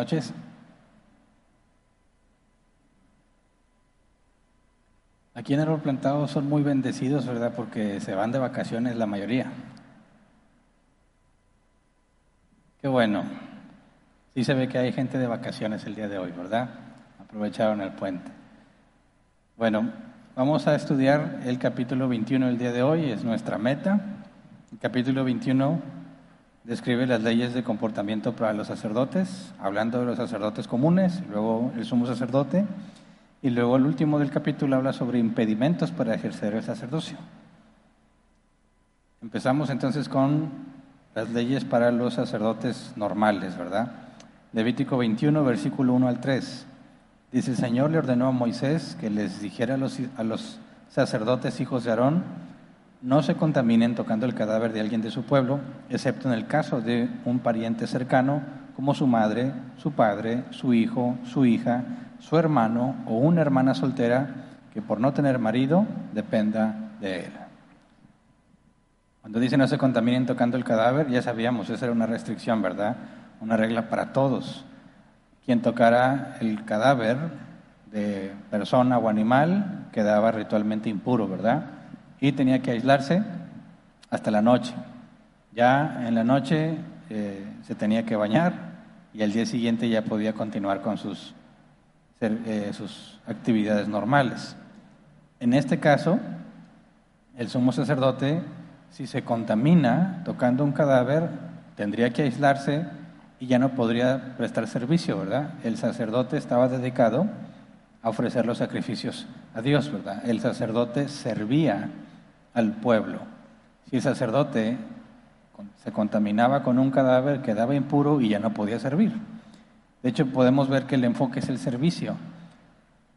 Noches. Aquí en el Plantado son muy bendecidos, ¿verdad? Porque se van de vacaciones la mayoría. Qué bueno. Sí se ve que hay gente de vacaciones el día de hoy, ¿verdad? Aprovecharon el puente. Bueno, vamos a estudiar el capítulo 21 el día de hoy, es nuestra meta. El capítulo 21 describe las leyes de comportamiento para los sacerdotes, hablando de los sacerdotes comunes, luego el sumo sacerdote, y luego el último del capítulo habla sobre impedimentos para ejercer el sacerdocio. Empezamos entonces con las leyes para los sacerdotes normales, ¿verdad? Levítico 21, versículo 1 al 3. Dice, el Señor le ordenó a Moisés que les dijera a los, a los sacerdotes hijos de Aarón, no se contaminen tocando el cadáver de alguien de su pueblo, excepto en el caso de un pariente cercano, como su madre, su padre, su hijo, su hija, su hermano o una hermana soltera que por no tener marido dependa de él. Cuando dice no se contaminen tocando el cadáver, ya sabíamos, esa era una restricción, ¿verdad? Una regla para todos. Quien tocara el cadáver de persona o animal quedaba ritualmente impuro, ¿verdad? Y tenía que aislarse hasta la noche. Ya en la noche eh, se tenía que bañar y al día siguiente ya podía continuar con sus, eh, sus actividades normales. En este caso, el sumo sacerdote, si se contamina tocando un cadáver, tendría que aislarse y ya no podría prestar servicio, ¿verdad? El sacerdote estaba dedicado a ofrecer los sacrificios a Dios, ¿verdad? El sacerdote servía al pueblo. Si el sacerdote se contaminaba con un cadáver, quedaba impuro y ya no podía servir. De hecho, podemos ver que el enfoque es el servicio.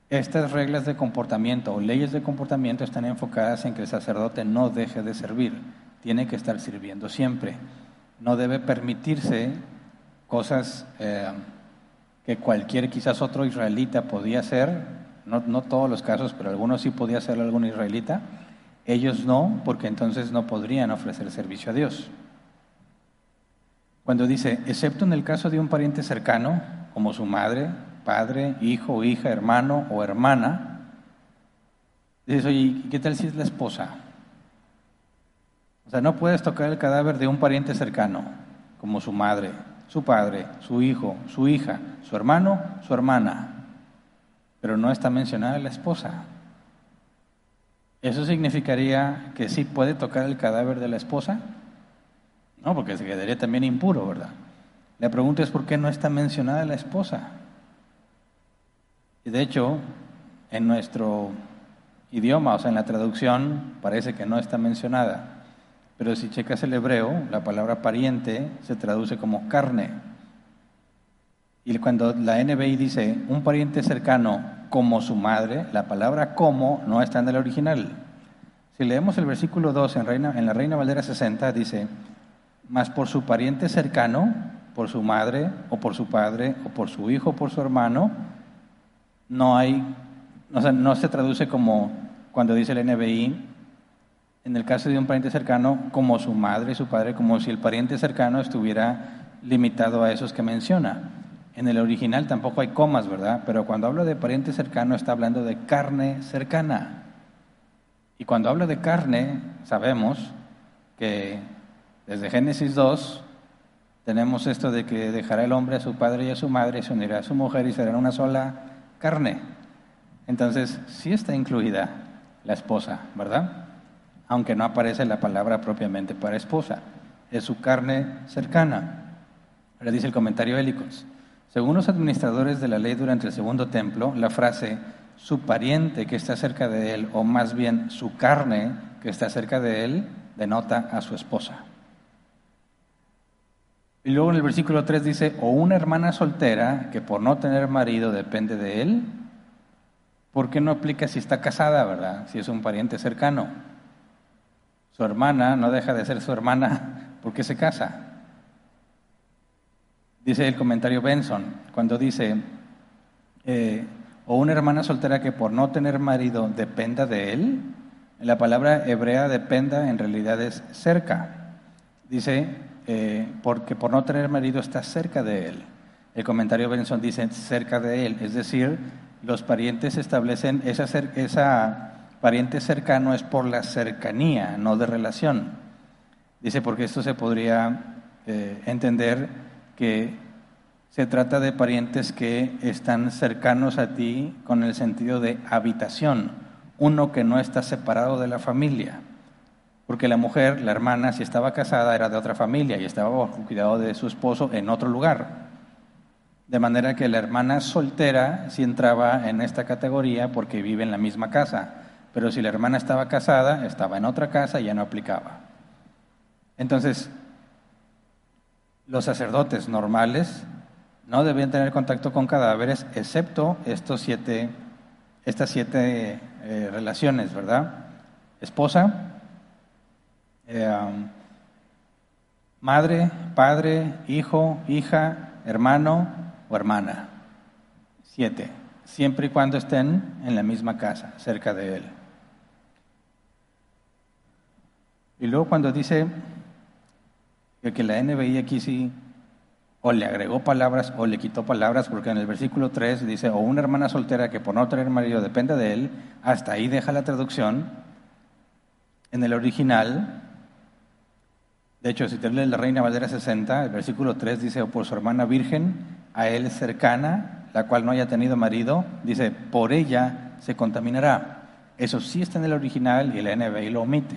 Estas reglas de comportamiento o leyes de comportamiento están enfocadas en que el sacerdote no deje de servir, tiene que estar sirviendo siempre. No debe permitirse cosas eh, que cualquier quizás otro israelita podía hacer, no, no todos los casos, pero algunos sí podía hacer algún israelita, ellos no, porque entonces no podrían ofrecer servicio a Dios. Cuando dice, excepto en el caso de un pariente cercano, como su madre, padre, hijo, hija, hermano o hermana, dices, oye, ¿qué tal si es la esposa? O sea, no puedes tocar el cadáver de un pariente cercano, como su madre, su padre, su hijo, su hija, su hermano, su hermana, pero no está mencionada la esposa. ¿Eso significaría que sí puede tocar el cadáver de la esposa? No, porque se quedaría también impuro, ¿verdad? La pregunta es por qué no está mencionada la esposa. Y de hecho, en nuestro idioma, o sea, en la traducción, parece que no está mencionada. Pero si checas el hebreo, la palabra pariente se traduce como carne. Y cuando la NBI dice un pariente cercano como su madre, la palabra como no está en el original. Si leemos el versículo 2 en, Reina, en la Reina Valera 60, dice, más por su pariente cercano, por su madre o por su padre o por su hijo o por su hermano, no hay, no se traduce como cuando dice el NBI, en el caso de un pariente cercano, como su madre y su padre, como si el pariente cercano estuviera limitado a esos que menciona. En el original tampoco hay comas, ¿verdad? Pero cuando habla de pariente cercano está hablando de carne cercana. Y cuando habla de carne, sabemos que desde Génesis 2 tenemos esto de que dejará el hombre a su padre y a su madre, se unirá a su mujer y serán una sola carne. Entonces, sí está incluida la esposa, ¿verdad? Aunque no aparece la palabra propiamente para esposa, es su carne cercana. Ahora dice el comentario Hélicos. Según los administradores de la ley durante el segundo templo, la frase su pariente que está cerca de él, o más bien su carne que está cerca de él, denota a su esposa. Y luego en el versículo 3 dice, o una hermana soltera que por no tener marido depende de él, ¿por qué no aplica si está casada, verdad? Si es un pariente cercano. Su hermana no deja de ser su hermana porque se casa. Dice el comentario Benson, cuando dice, eh, o una hermana soltera que por no tener marido dependa de él, la palabra hebrea dependa en realidad es cerca. Dice, eh, porque por no tener marido está cerca de él. El comentario Benson dice cerca de él, es decir, los parientes establecen esa, esa pariente cercano es por la cercanía, no de relación. Dice, porque esto se podría eh, entender que se trata de parientes que están cercanos a ti con el sentido de habitación, uno que no está separado de la familia. Porque la mujer, la hermana, si estaba casada, era de otra familia y estaba bajo cuidado de su esposo en otro lugar. De manera que la hermana soltera sí entraba en esta categoría porque vive en la misma casa. Pero si la hermana estaba casada, estaba en otra casa y ya no aplicaba. Entonces, los sacerdotes normales no debían tener contacto con cadáveres, excepto estos siete, estas siete eh, relaciones, ¿verdad? Esposa, eh, madre, padre, hijo, hija, hermano o hermana. Siete, siempre y cuando estén en la misma casa, cerca de él. Y luego cuando dice que la NBI aquí sí o le agregó palabras o le quitó palabras, porque en el versículo 3 dice, o una hermana soltera que por no tener marido depende de él, hasta ahí deja la traducción. En el original, de hecho, si te lees la Reina Valera 60, el versículo 3 dice, o por su hermana virgen, a él cercana, la cual no haya tenido marido, dice, por ella se contaminará. Eso sí está en el original y la NBI lo omite.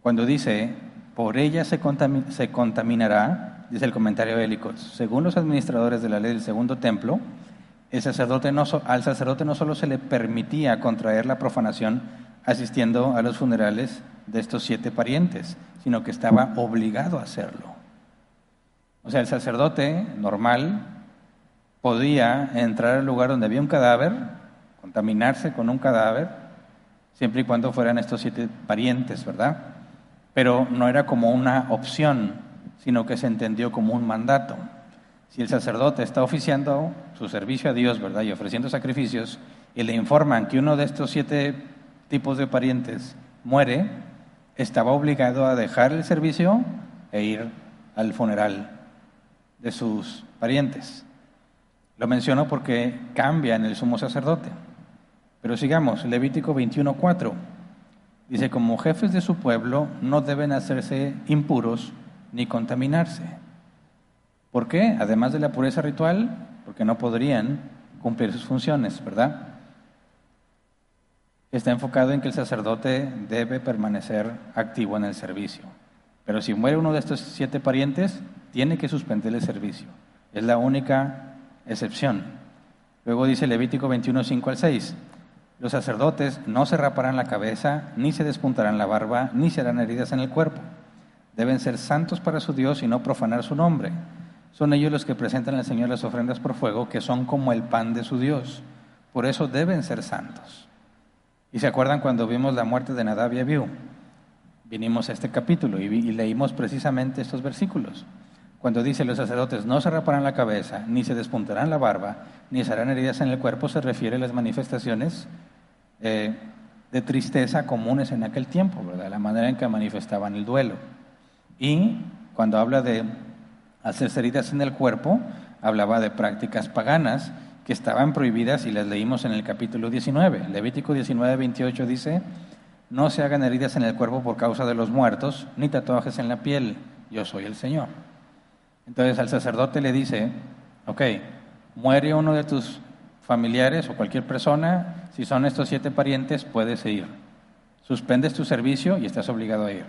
Cuando dice, por ella se, se contaminará, dice el comentario bélico, según los administradores de la ley del segundo templo, el sacerdote no, al sacerdote no solo se le permitía contraer la profanación asistiendo a los funerales de estos siete parientes, sino que estaba obligado a hacerlo. O sea, el sacerdote normal podía entrar al lugar donde había un cadáver, contaminarse con un cadáver, siempre y cuando fueran estos siete parientes, ¿verdad? Pero no era como una opción, sino que se entendió como un mandato. Si el sacerdote está oficiando su servicio a Dios, ¿verdad? Y ofreciendo sacrificios, y le informan que uno de estos siete tipos de parientes muere, estaba obligado a dejar el servicio e ir al funeral de sus parientes. Lo menciono porque cambia en el sumo sacerdote. Pero sigamos, Levítico 21.4. Dice, como jefes de su pueblo no deben hacerse impuros ni contaminarse. ¿Por qué? Además de la pureza ritual, porque no podrían cumplir sus funciones, ¿verdad? Está enfocado en que el sacerdote debe permanecer activo en el servicio. Pero si muere uno de estos siete parientes, tiene que suspender el servicio. Es la única excepción. Luego dice Levítico 21, 5 al 6. Los sacerdotes no se raparán la cabeza, ni se despuntarán la barba, ni se harán heridas en el cuerpo Deben ser santos para su Dios y no profanar su nombre. Son ellos los que presentan al Señor las ofrendas por fuego, que son como el pan de su Dios. Por eso deben ser santos. ¿Y se acuerdan cuando vimos la muerte de Nadab y Abiú? Vinimos a este capítulo y leímos precisamente estos versículos. Cuando dice los sacerdotes no se raparán la cabeza, ni se despuntarán la barba, ni se harán heridas en el cuerpo, se refiere a las manifestaciones eh, de tristeza comunes en aquel tiempo, ¿verdad? La manera en que manifestaban el duelo. Y cuando habla de hacerse heridas en el cuerpo, hablaba de prácticas paganas que estaban prohibidas y las leímos en el capítulo 19. Levítico 19, 28 dice, no se hagan heridas en el cuerpo por causa de los muertos, ni tatuajes en la piel, yo soy el Señor. Entonces al sacerdote le dice, ok, muere uno de tus familiares o cualquier persona, si son estos siete parientes, puedes ir. Suspendes tu servicio y estás obligado a ir.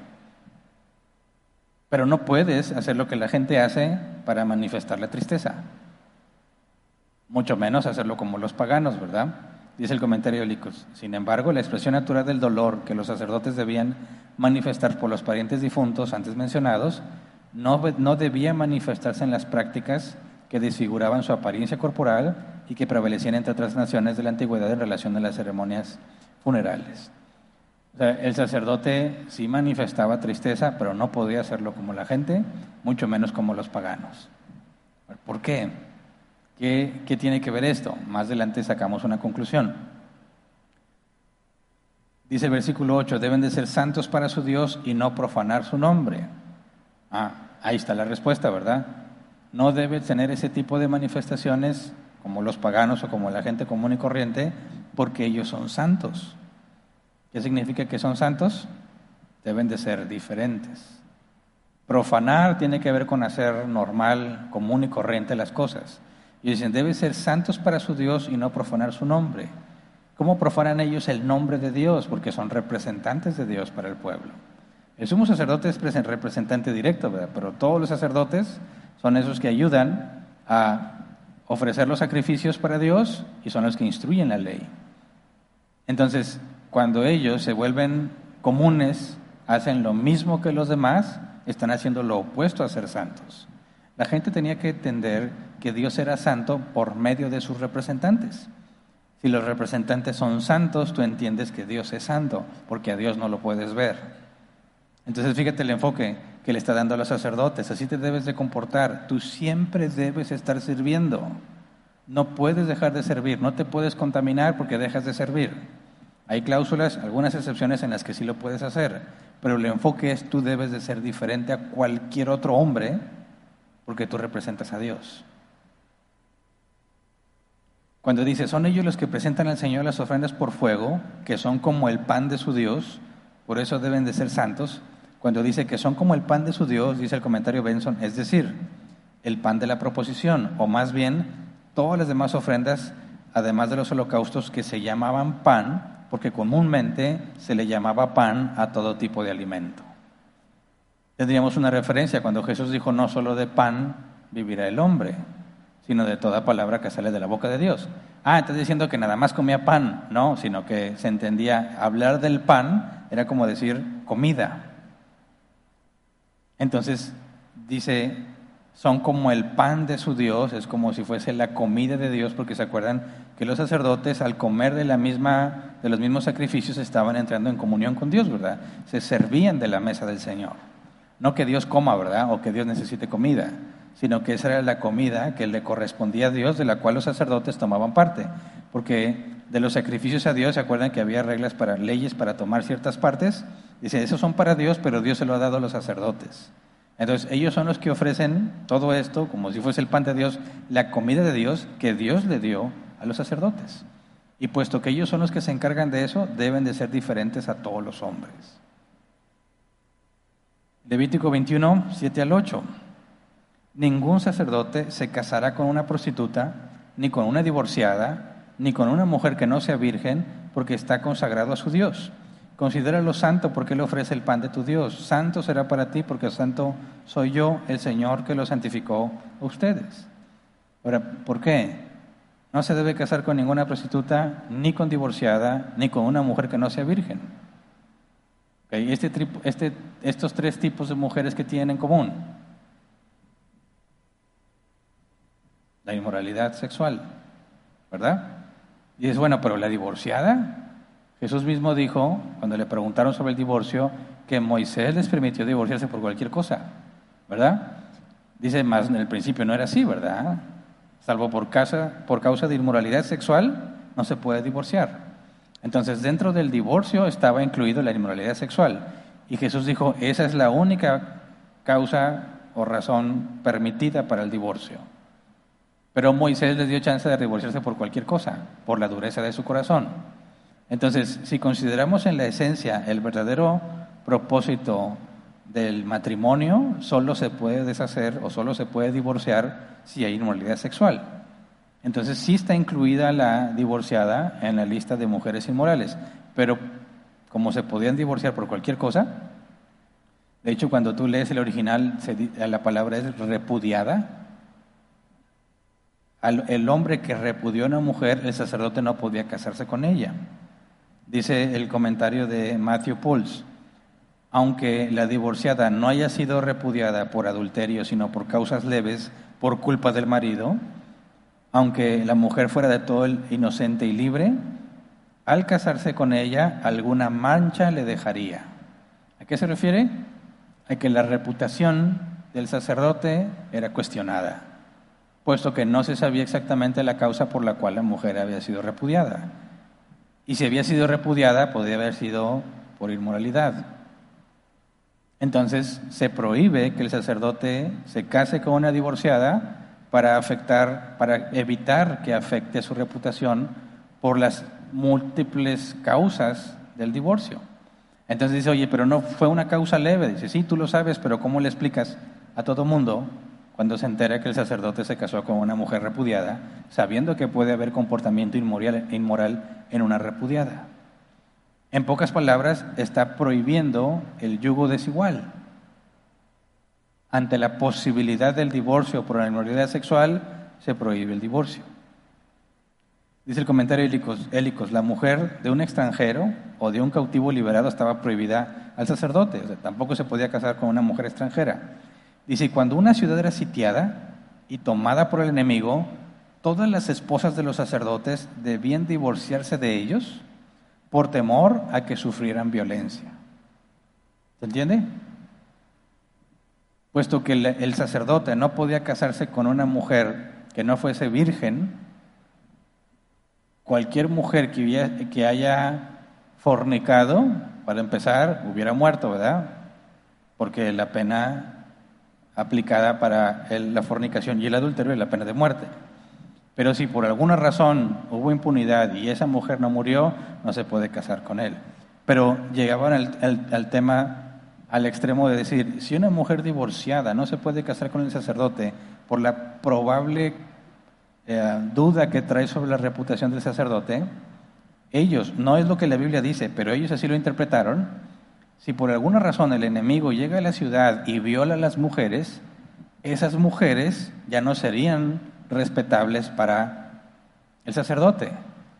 Pero no puedes hacer lo que la gente hace para manifestar la tristeza. Mucho menos hacerlo como los paganos, ¿verdad? Dice el comentario de Licos. Sin embargo, la expresión natural del dolor que los sacerdotes debían manifestar por los parientes difuntos antes mencionados no, debía manifestarse en las prácticas que desfiguraban su apariencia corporal y que prevalecían entre otras naciones de la antigüedad en relación a las ceremonias funerales. el sacerdote sí manifestaba tristeza, pero no podía hacerlo como la gente, mucho menos como los paganos. ¿Por qué? ¿Qué, qué tiene que ver esto? Más adelante sacamos una conclusión. Dice el versículo 8, deben de ser santos para su Dios y no profanar su nombre. Ah, ahí está la respuesta, ¿verdad? No debe tener ese tipo de manifestaciones como los paganos o como la gente común y corriente, porque ellos son santos. ¿Qué significa que son santos? Deben de ser diferentes. Profanar tiene que ver con hacer normal, común y corriente las cosas. Y dicen, deben ser santos para su Dios y no profanar su nombre. ¿Cómo profanan ellos el nombre de Dios? Porque son representantes de Dios para el pueblo. El sumo sacerdote es representante directo, pero todos los sacerdotes son esos que ayudan a ofrecer los sacrificios para Dios y son los que instruyen la ley. Entonces, cuando ellos se vuelven comunes, hacen lo mismo que los demás, están haciendo lo opuesto a ser santos. La gente tenía que entender que Dios era santo por medio de sus representantes. Si los representantes son santos, tú entiendes que Dios es santo, porque a Dios no lo puedes ver. Entonces fíjate el enfoque que le está dando a los sacerdotes. Así te debes de comportar. Tú siempre debes estar sirviendo. No puedes dejar de servir. No te puedes contaminar porque dejas de servir. Hay cláusulas, algunas excepciones en las que sí lo puedes hacer. Pero el enfoque es tú debes de ser diferente a cualquier otro hombre porque tú representas a Dios. Cuando dice, son ellos los que presentan al Señor las ofrendas por fuego, que son como el pan de su Dios, por eso deben de ser santos, cuando dice que son como el pan de su Dios, dice el comentario Benson, es decir, el pan de la proposición, o más bien todas las demás ofrendas, además de los holocaustos que se llamaban pan, porque comúnmente se le llamaba pan a todo tipo de alimento. Tendríamos una referencia cuando Jesús dijo, no solo de pan vivirá el hombre, sino de toda palabra que sale de la boca de Dios. Ah, está diciendo que nada más comía pan, no, sino que se entendía hablar del pan era como decir comida. Entonces dice, son como el pan de su Dios, es como si fuese la comida de Dios, porque se acuerdan que los sacerdotes al comer de la misma de los mismos sacrificios estaban entrando en comunión con Dios, ¿verdad? Se servían de la mesa del Señor. No que Dios coma, ¿verdad? O que Dios necesite comida, sino que esa era la comida que le correspondía a Dios, de la cual los sacerdotes tomaban parte, porque de los sacrificios a Dios, ¿se acuerdan que había reglas para leyes para tomar ciertas partes? Dice, esos son para Dios, pero Dios se lo ha dado a los sacerdotes. Entonces, ellos son los que ofrecen todo esto, como si fuese el pan de Dios, la comida de Dios que Dios le dio a los sacerdotes. Y puesto que ellos son los que se encargan de eso, deben de ser diferentes a todos los hombres. Levítico 21, 7 al 8. Ningún sacerdote se casará con una prostituta, ni con una divorciada, ni con una mujer que no sea virgen, porque está consagrado a su Dios Considéralo santo porque Él ofrece el pan de tu Dios. Santo será para ti porque santo soy yo, el Señor, que lo santificó a ustedes. Ahora, ¿por qué? No se debe casar con ninguna prostituta, ni con divorciada, ni con una mujer que no sea virgen. Este, este, estos tres tipos de mujeres que tienen en común. La inmoralidad sexual, ¿verdad? Y es bueno, pero la divorciada, Jesús mismo dijo, cuando le preguntaron sobre el divorcio, que Moisés les permitió divorciarse por cualquier cosa, ¿verdad? Dice, más en el principio no era así, ¿verdad? Salvo por causa, por causa de inmoralidad sexual, no se puede divorciar. Entonces, dentro del divorcio estaba incluido la inmoralidad sexual. Y Jesús dijo, esa es la única causa o razón permitida para el divorcio. Pero Moisés les dio chance de divorciarse por cualquier cosa, por la dureza de su corazón. Entonces, si consideramos en la esencia el verdadero propósito del matrimonio, solo se puede deshacer o solo se puede divorciar si hay inmoralidad sexual. Entonces, sí está incluida la divorciada en la lista de mujeres inmorales, pero como se podían divorciar por cualquier cosa, De hecho, cuando tú lees el original, la palabra es repudiada. el hombre que repudió a una mujer, el sacerdote no podía casarse con ella. Dice el comentario de Matthew Pulse, aunque la divorciada no haya sido repudiada por adulterio, sino por causas leves, por culpa del marido, aunque la mujer fuera de todo inocente y libre, al casarse con ella alguna mancha le dejaría. ¿A qué se refiere? A que la reputación del sacerdote era cuestionada, puesto que no se sabía exactamente la causa por la cual la mujer había sido repudiada. Y si había sido repudiada, podría haber sido por inmoralidad. Entonces se prohíbe que el sacerdote se case con una divorciada para afectar, para evitar que afecte su reputación por las múltiples causas del divorcio. Entonces dice, oye, pero no fue una causa leve. Dice, sí, tú lo sabes, pero ¿cómo le explicas a todo mundo cuando se entera que el sacerdote se casó con una mujer repudiada, sabiendo que puede haber comportamiento inmoral, en una repudiada? En pocas palabras, está prohibiendo el yugo desigual. Ante la posibilidad del divorcio por la inmoralidad sexual, se prohíbe el divorcio. Dice el comentario Hélicos, la mujer de un extranjero o de un cautivo liberado estaba prohibida al sacerdote, tampoco se podía casar con una mujer extranjera. Dice, cuando una ciudad era sitiada y tomada por el enemigo, todas las esposas de los sacerdotes debían divorciarse de ellos por temor a que sufrieran violencia. ¿Se entiende? Puesto que el sacerdote no podía casarse con una mujer que no fuese virgen, cualquier mujer que, que haya fornicado, para empezar, hubiera muerto, ¿verdad? Porque la pena aplicada para la fornicación y el adulterio es la pena de muerte. Pero si por alguna razón hubo impunidad y esa mujer no murió, no se puede casar con él. Pero llegaban al, tema, al extremo de decir, si una mujer divorciada no se puede casar con el sacerdote por la probable eh, duda que trae sobre la reputación del sacerdote, ellos, no es lo que la Biblia dice, pero ellos así lo interpretaron, si por alguna razón el enemigo llega a la ciudad y viola a las mujeres, esas mujeres ya no serían respetables para el sacerdote.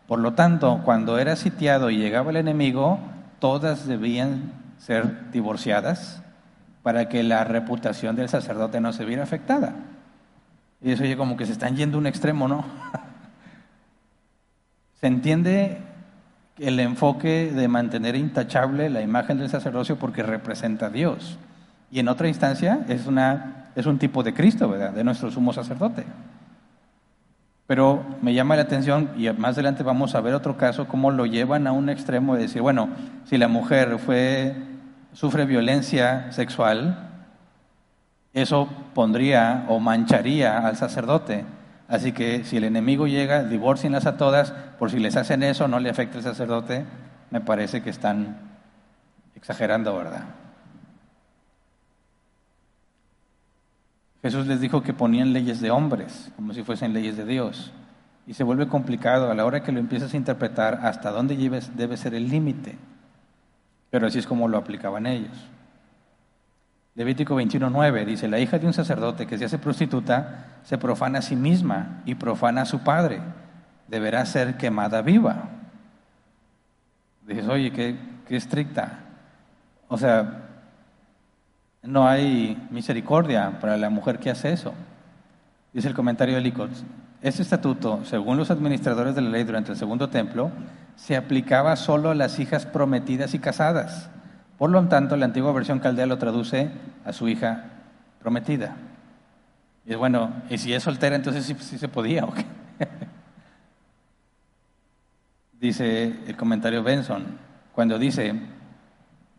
Por lo tanto, cuando era sitiado y llegaba el enemigo, todas debían ser divorciadas para que la reputación del sacerdote no se viera afectada. Y eso oye como que se están yendo a un extremo, ¿no? se entiende el enfoque de mantener intachable la imagen del sacerdocio porque representa a Dios. Y en otra instancia es, una, es un tipo de Cristo, ¿verdad? De nuestro sumo sacerdote. Pero me llama la atención, y más adelante vamos a ver otro caso, cómo lo llevan a un extremo de decir, bueno, si la mujer fue, sufre violencia sexual, eso pondría o mancharía al sacerdote. Así que si el enemigo llega, divorcienlas a todas, por si les hacen eso, no le afecta al sacerdote, me parece que están exagerando, ¿verdad? Jesús les dijo que ponían leyes de hombres, como si fuesen leyes de Dios. Y se vuelve complicado a la hora que lo empiezas a interpretar hasta dónde debe ser el límite. Pero así es como lo aplicaban ellos. Levítico 21.9 dice, la hija de un sacerdote que se hace prostituta se profana a sí misma y profana a su padre. Deberá ser quemada viva. Dices, oye, qué, qué estricta. O sea, no hay misericordia para la mujer que hace eso. Dice el comentario de Licot. Este estatuto, según los administradores de la ley durante el segundo templo, se aplicaba solo a las hijas prometidas y casadas. Por lo tanto, la antigua versión caldea lo traduce a su hija prometida. Y es bueno, y si es soltera, entonces sí, se podía, ¿o dice el comentario Benson, cuando dice,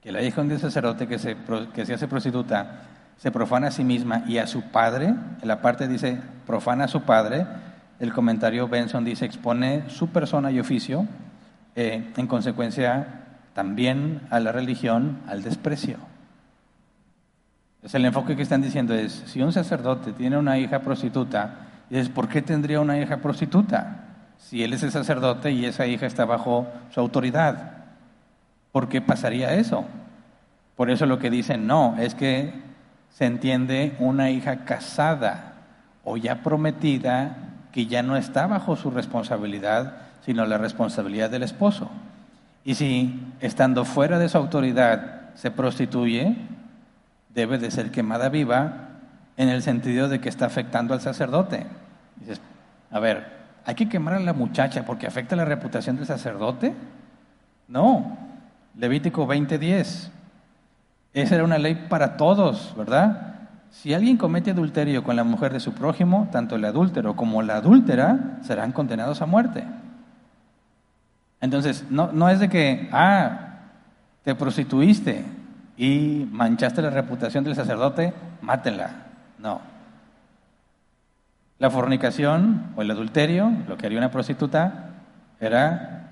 que la hija de un sacerdote que se, se hace prostituta se profana a sí misma y a su padre, en la parte dice profana a su padre, el comentario Benson dice expone su persona y oficio, eh, en consecuencia también a la religión, al desprecio. Es el enfoque que están diciendo es, si un sacerdote tiene una hija prostituta, es ¿por qué tendría una hija prostituta? Si él es el sacerdote y esa hija está bajo su autoridad. ¿Por qué pasaría eso? Por eso lo que dicen no, es que se entiende una hija casada o ya prometida que ya no está bajo su responsabilidad, sino la responsabilidad del esposo. Y si estando fuera de su autoridad se prostituye, debe de ser quemada viva en el sentido de que está afectando al sacerdote. Dices, a ver, ¿hay que quemar a la muchacha porque afecta la reputación del sacerdote? No. Levítico 20:10. Esa era una ley para todos, ¿verdad? Si alguien comete adulterio con la mujer de su prójimo, tanto el adúltero como la adúltera serán condenados a muerte. Entonces, no, no es de que, ah, te prostituiste y manchaste la reputación del sacerdote, mátela. No. La fornicación o el adulterio, lo que haría una prostituta, era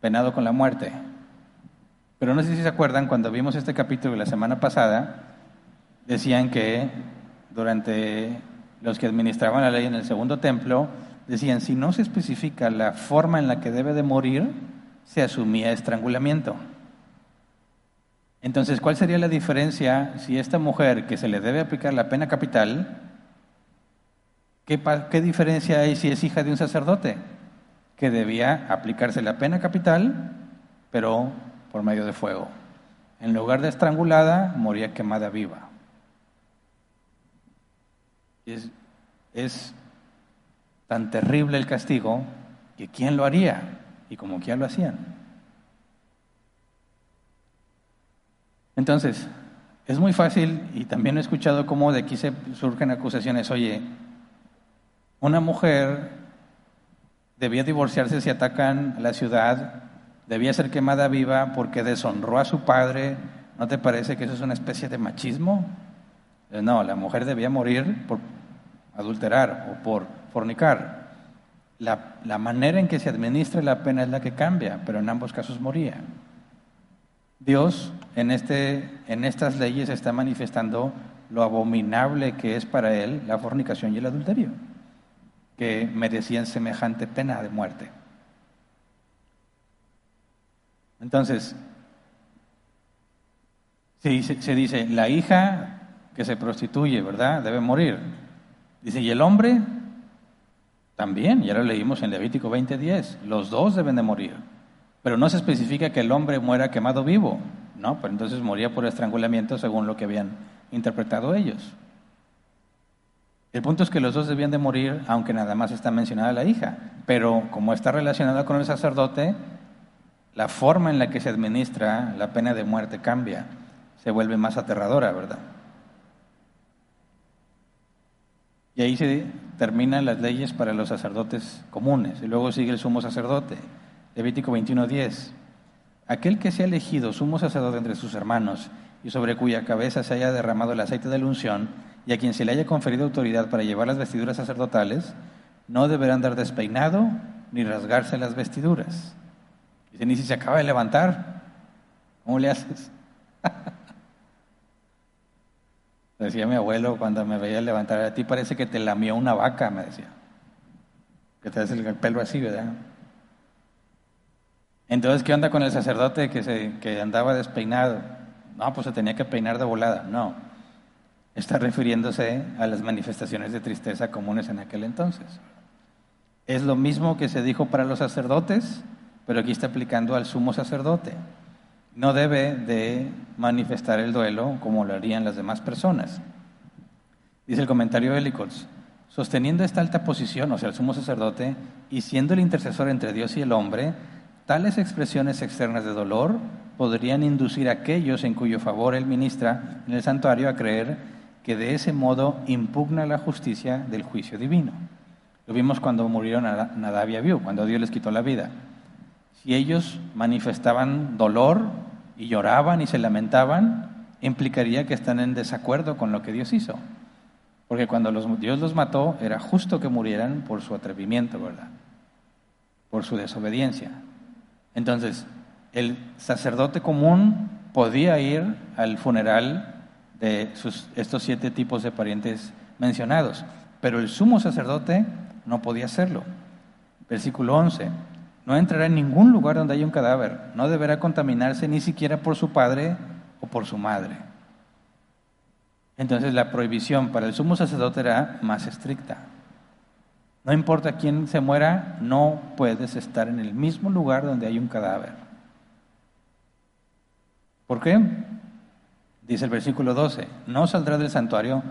penado con la muerte. Pero no sé si se acuerdan, cuando vimos este capítulo la semana pasada, decían que durante los que administraban la ley en el segundo templo, decían, si no se especifica la forma en la que debe de morir, se asumía estrangulamiento. Entonces, ¿cuál sería la diferencia si esta mujer que se le debe aplicar la pena capital, qué, qué diferencia hay si es hija de un sacerdote? Que debía aplicarse la pena capital, pero por medio de fuego. En lugar de estrangulada, moría quemada viva. Es, es tan terrible el castigo que ¿quién lo haría? Y como quién lo hacían. Entonces, es muy fácil, y también he escuchado cómo de aquí se surgen acusaciones, oye, una mujer debía divorciarse si atacan la ciudad debía ser quemada viva porque deshonró a su padre. ¿No te parece que eso es una especie de machismo? Eh, no, la mujer debía morir por adulterar o por fornicar. La, la manera en que se administra la pena es la que cambia, pero en ambos casos moría. Dios en, este, en estas leyes está manifestando lo abominable que es para él la fornicación y el adulterio, que merecían semejante pena de muerte. Entonces, se se dice, la hija que se prostituye, ¿verdad? Debe morir. Dice, ¿y el hombre? También, ya lo leímos en Levítico 20:10, los dos deben de morir. Pero no se especifica que el hombre muera quemado vivo, ¿no? Pero entonces moría por estrangulamiento según lo que habían interpretado ellos. El punto es que los dos debían de morir, aunque nada más está mencionada la hija, pero como está relacionada con el sacerdote, la forma en la que se administra la pena de muerte cambia, se vuelve más aterradora, ¿verdad? Y ahí se terminan las leyes para los sacerdotes comunes. Y luego sigue el sumo sacerdote, Levítico 21:10. Aquel que sea elegido sumo sacerdote entre sus hermanos y sobre cuya cabeza se haya derramado el aceite de la unción y a quien se le haya conferido autoridad para llevar las vestiduras sacerdotales, no deberá andar despeinado ni rasgarse las vestiduras Dice, ni si se acaba de levantar, ¿cómo le haces? decía mi abuelo cuando me veía levantar, a ti parece que te lamió una vaca, me decía. Que te el pelo así, ¿verdad? Entonces, ¿qué onda con el sacerdote que, se, que andaba despeinado? No, pues se tenía que peinar de volada. No. Está refiriéndose a las manifestaciones de tristeza comunes en aquel entonces. Es lo mismo que se dijo para los sacerdotes pero aquí está aplicando al sumo sacerdote. No debe de manifestar el duelo como lo harían las demás personas. Dice el comentario de Helicots, sosteniendo esta alta posición, o sea, el sumo sacerdote, y siendo el intercesor entre Dios y el hombre, tales expresiones externas de dolor podrían inducir a aquellos en cuyo favor él ministra en el santuario a creer que de ese modo impugna la justicia del juicio divino. Lo vimos cuando murieron Nadab y Abiú, cuando Dios les quitó la vida. Si ellos manifestaban dolor y lloraban y se lamentaban, implicaría que están en desacuerdo con lo que Dios hizo. Porque cuando Dios los mató, era justo que murieran por su atrevimiento, ¿verdad? Por su desobediencia. Entonces, el sacerdote común podía ir al funeral de estos siete tipos de parientes mencionados, pero el sumo sacerdote no podía hacerlo. Versículo 11. No entrará en ningún lugar donde haya un cadáver. No deberá contaminarse ni siquiera por su padre o por su madre. Entonces la prohibición para el sumo sacerdote era más estricta. No importa quién se muera, no puedes estar en el mismo lugar donde hay un cadáver. ¿Por qué? Dice el versículo 12, no saldrá del santuario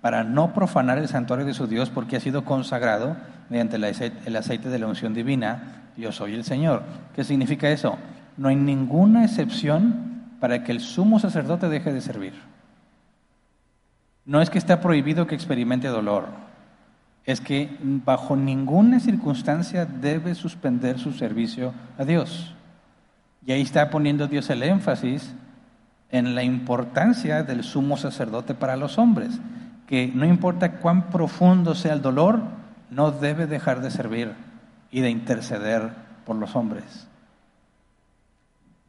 para no profanar el santuario de su Dios porque ha sido consagrado mediante el aceite de la unción divina, yo soy el Señor. ¿Qué significa eso? No hay ninguna excepción para que el sumo sacerdote deje de servir. No es que está prohibido que experimente dolor, es que bajo ninguna circunstancia debe suspender su servicio a Dios. Y ahí está poniendo Dios el énfasis en la importancia del sumo sacerdote para los hombres, que no importa cuán profundo sea el dolor, no debe dejar de servir y de interceder por los hombres.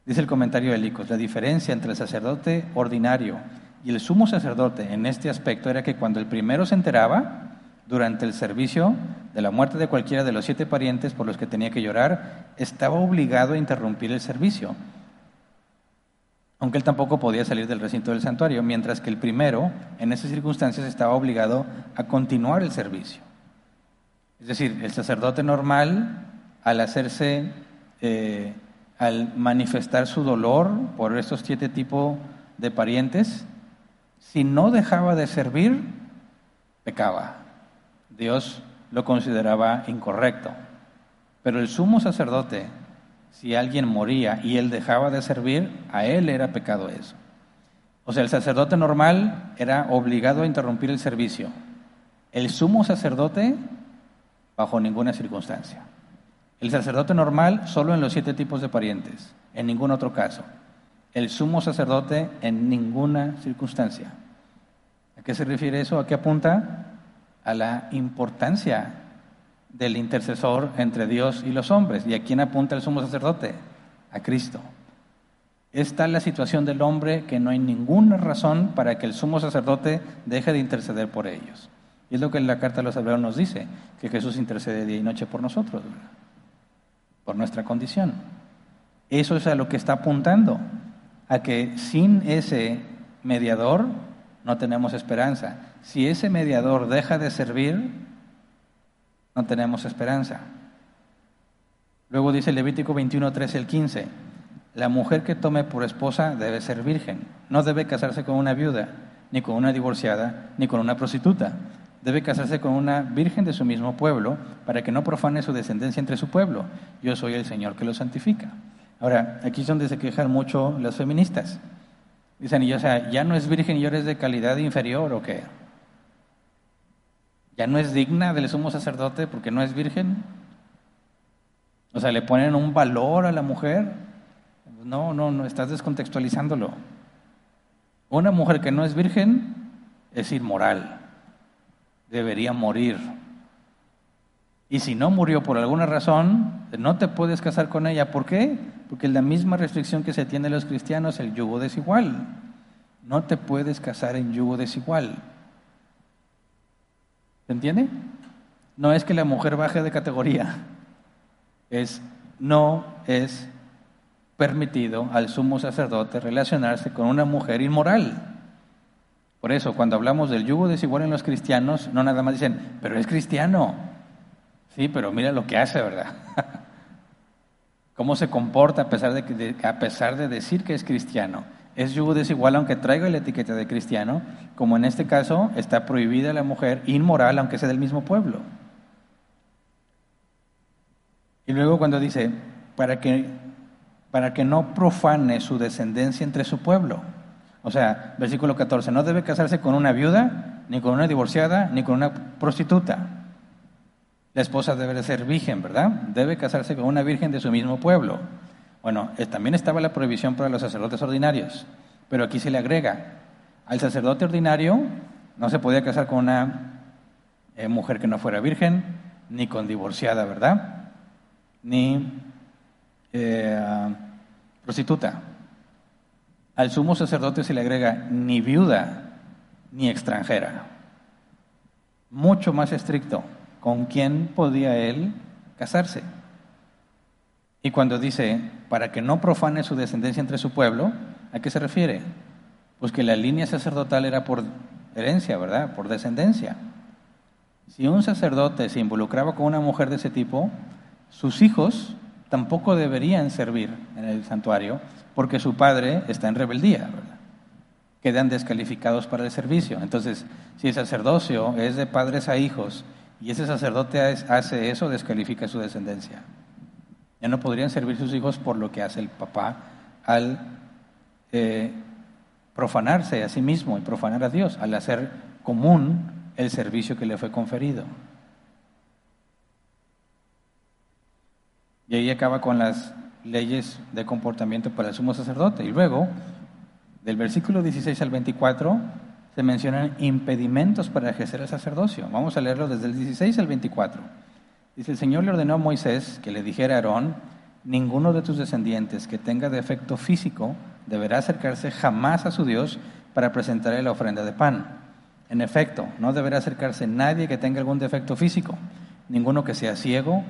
Dice el comentario de Licos, la diferencia entre el sacerdote ordinario y el sumo sacerdote en este aspecto era que cuando el primero se enteraba, durante el servicio de la muerte de cualquiera de los siete parientes por los que tenía que llorar, estaba obligado a interrumpir el servicio, aunque él tampoco podía salir del recinto del santuario, mientras que el primero, en esas circunstancias, estaba obligado a continuar el servicio. Es decir, el sacerdote normal, al hacerse, eh, al manifestar su dolor por estos siete tipos de parientes, si no dejaba de servir, pecaba. Dios lo consideraba incorrecto. Pero el sumo sacerdote, si alguien moría y él dejaba de servir, a él era pecado eso. O sea, el sacerdote normal era obligado a interrumpir el servicio. El sumo sacerdote, bajo ninguna circunstancia. El sacerdote normal solo en los siete tipos de parientes, en ningún otro caso. El sumo sacerdote en ninguna circunstancia. ¿A qué se refiere eso? ¿A qué apunta? A la importancia del intercesor entre Dios y los hombres. ¿Y a quién apunta el sumo sacerdote? A Cristo. Es la situación del hombre que no hay ninguna razón para que el sumo sacerdote deje de interceder por ellos. Y es lo que la carta de los hebreos nos dice, que Jesús intercede día y noche por nosotros, por nuestra condición. Eso es a lo que está apuntando, a que sin ese mediador no tenemos esperanza. Si ese mediador deja de servir, no tenemos esperanza. Luego dice Levítico 21, 13 el 15, la mujer que tome por esposa debe ser virgen, no debe casarse con una viuda, ni con una divorciada, ni con una prostituta. Debe casarse con una virgen de su mismo pueblo para que no profane su descendencia entre su pueblo. Yo soy el Señor que lo santifica. Ahora, aquí es donde se quejan mucho las feministas. Dicen, y o sea, ya no es virgen y ahora es de calidad inferior o qué? ¿Ya no es digna del sumo sacerdote porque no es virgen? O sea, le ponen un valor a la mujer. No, no, no, estás descontextualizándolo. Una mujer que no es virgen es inmoral, debería morir. Y si no murió por alguna razón, no te puedes casar con ella. ¿Por qué? Porque la misma restricción que se tiene a los cristianos, el yugo desigual. No te puedes casar en yugo desigual. ¿Se entiende? No es que la mujer baje de categoría. Es no es permitido al sumo sacerdote relacionarse con una mujer inmoral. Por eso, cuando hablamos del yugo desigual en los cristianos, no nada más dicen, pero es cristiano. Sí, pero mira lo que hace, ¿verdad? Cómo se comporta a pesar de, a pesar de decir que es cristiano. Es yugo desigual aunque traiga la etiqueta de cristiano, como en este caso está prohibida la mujer inmoral aunque sea del mismo pueblo. Y luego cuando dice, para que, para que no profane su descendencia entre su pueblo. O sea, versículo 14, no debe casarse con una viuda, ni con una divorciada, ni con una prostituta la esposa debe de ser virgen, ¿verdad? Debe casarse con una virgen de su mismo pueblo. Bueno, eh, también estaba la prohibición para los sacerdotes ordinarios, pero aquí se le agrega, al sacerdote ordinario no se podía casar con una eh, mujer que no fuera virgen, ni con divorciada, ¿verdad? Ni eh, prostituta. Al sumo sacerdote se le agrega ni viuda ni extranjera. Mucho más estricto con quién podía él casarse. Y cuando dice, para que no profane su descendencia entre su pueblo, ¿A qué se refiere? Pues que la línea sacerdotal era por herencia, ¿verdad? Por descendencia. Si un sacerdote se involucraba con una mujer de ese tipo, sus hijos tampoco deberían servir en el santuario porque su padre está en rebeldía, ¿verdad? Quedan descalificados para el servicio. Entonces, si el sacerdocio es de padres a hijos y ese sacerdote hace eso, descalifica su descendencia. Ya no podrían servir sus hijos por lo que hace el papá al eh, profanarse a sí mismo y profanar a Dios, al hacer común el servicio que le fue conferido. Y ahí acaba con las leyes de comportamiento para el sumo sacerdote. Y luego, del versículo 16 al 24, se mencionan impedimentos para ejercer el sacerdocio. Vamos a leerlo desde el 16 al 24. Dice, el Señor le ordenó a Moisés que le dijera a Aarón, ninguno de tus descendientes que tenga defecto físico deberá acercarse jamás a su Dios para presentarle la ofrenda de pan. En efecto, no deberá acercarse nadie que tenga algún defecto físico, ninguno que sea ciego,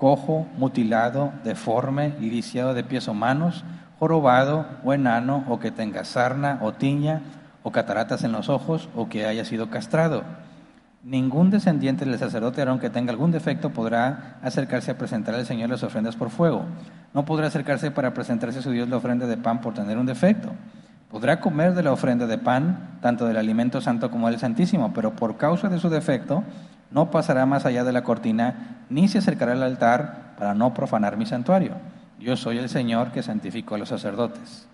cojo, mutilado, deforme, lisiado de pies o manos, jorobado o enano, o que tenga sarna o tiña, o cataratas en los ojos, o que haya sido castrado Ningún descendiente del sacerdote Aarón que tenga algún defecto podrá acercarse a presentar al Señor las ofrendas por fuego. No podrá acercarse para presentarse a su Dios la ofrenda de pan por tener un defecto. Podrá comer de la ofrenda de pan, tanto del alimento santo como del santísimo, pero por causa de su defecto no pasará más allá de la cortina, ni se acercará al altar para no profanar mi santuario. Yo soy el Señor que santificó a los sacerdotes.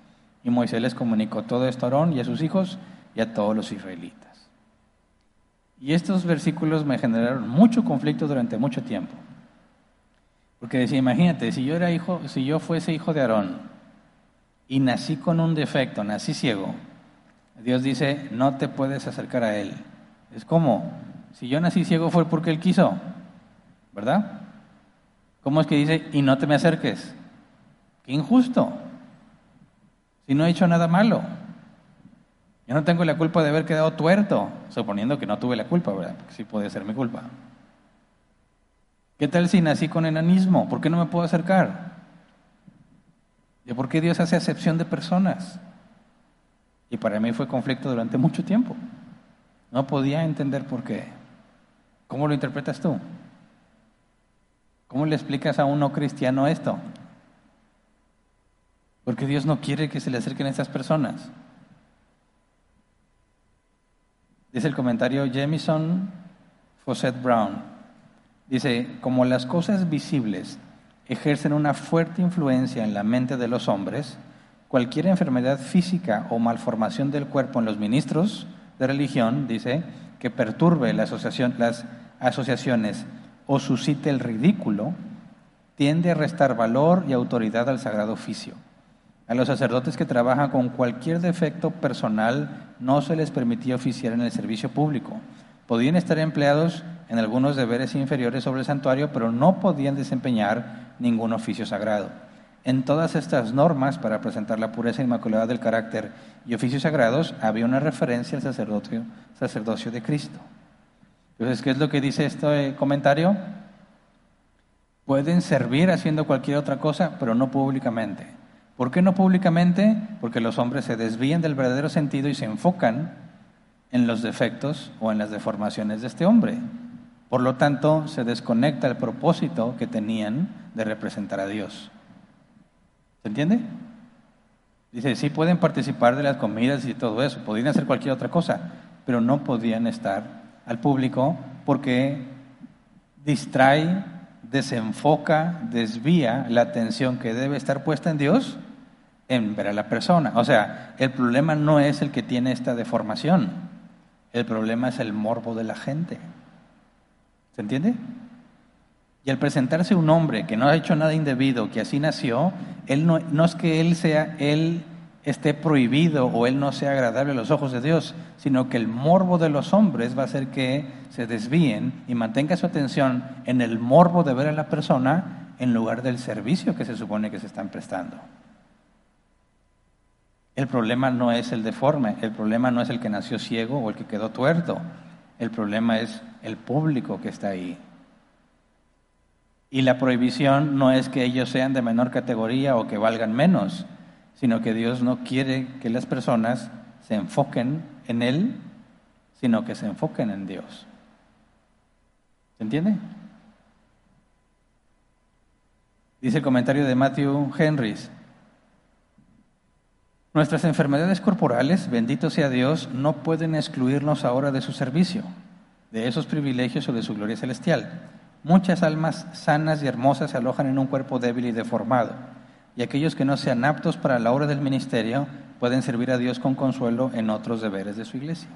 Y Moisés les comunicó todo esto a Aarón y a sus hijos y a todos los israelitas. Y estos versículos me generaron mucho conflicto durante mucho tiempo. Porque decía, imagínate, si yo era hijo, si yo fuese hijo de Aarón y nací con un defecto, nací ciego, Dios dice, no te puedes acercar a él. Es como, si yo nací ciego fue porque él quiso, ¿verdad? ¿Cómo es que dice, y no te me acerques? Qué injusto. Si no he hecho nada malo. Yo no tengo la culpa de haber quedado tuerto, suponiendo que no tuve la culpa, ¿verdad? Porque sí puede ser mi culpa. ¿Qué tal si nací con enanismo? ¿Por qué no me puedo acercar? ¿Y por qué Dios hace acepción de personas? Y para mí fue conflicto durante mucho tiempo. No podía entender por qué. ¿Cómo lo interpretas tú? ¿Cómo le explicas a un no cristiano esto? Porque Dios no quiere que se le acerquen a estas personas. Dice el comentario Jamison Fawcett Brown. Dice, como las cosas visibles ejercen una fuerte influencia en la mente de los hombres, cualquier enfermedad física o malformación del cuerpo en los ministros de religión, dice, que perturbe la asociación, las asociaciones o suscite el ridículo, tiende a restar valor y autoridad al sagrado oficio. A los sacerdotes que trabajan con cualquier defecto personal no se les permitía oficiar en el servicio público. Podían estar empleados en algunos deberes inferiores sobre el santuario, pero no podían desempeñar ningún oficio sagrado. En todas estas normas para presentar la pureza inmaculada del carácter y oficios sagrados había una referencia al sacerdocio, sacerdocio de Cristo. Entonces, ¿qué es lo que dice este comentario? Pueden servir haciendo cualquier otra cosa, pero no públicamente. ¿Por qué no públicamente? Porque los hombres se desvían del verdadero sentido y se enfocan en los defectos o en las deformaciones de este hombre. Por lo tanto, se desconecta el propósito que tenían de representar a Dios. ¿Se entiende? Dice, sí pueden participar de las comidas y todo eso, podían hacer cualquier otra cosa, pero no podían estar al público porque distrae, desenfoca, desvía la atención que debe estar puesta en Dios en ver a la persona. O sea, el problema no es el que tiene esta deformación, el problema es el morbo de la gente. ¿Se entiende? Y al presentarse un hombre que no ha hecho nada indebido, que así nació, él no, no es que él sea, él esté prohibido o él no sea agradable a los ojos de Dios, sino que el morbo de los hombres va a hacer que se desvíen y mantenga su atención en el morbo de ver a la persona en lugar del servicio que se supone que se están prestando. El problema no es el deforme, el problema no es el que nació ciego o el que quedó tuerto, el problema es el público que está ahí. Y la prohibición no es que ellos sean de menor categoría o que valgan menos, sino que Dios no quiere que las personas se enfoquen en Él, sino que se enfoquen en Dios. ¿Se entiende? Dice el comentario de Matthew Henrys. Nuestras enfermedades corporales, bendito sea Dios, no pueden excluirnos ahora de su servicio, de esos privilegios o de su gloria celestial. Muchas almas sanas y hermosas se alojan en un cuerpo débil y deformado, y aquellos que no sean aptos para la obra del ministerio pueden servir a Dios con consuelo en otros deberes de su iglesia.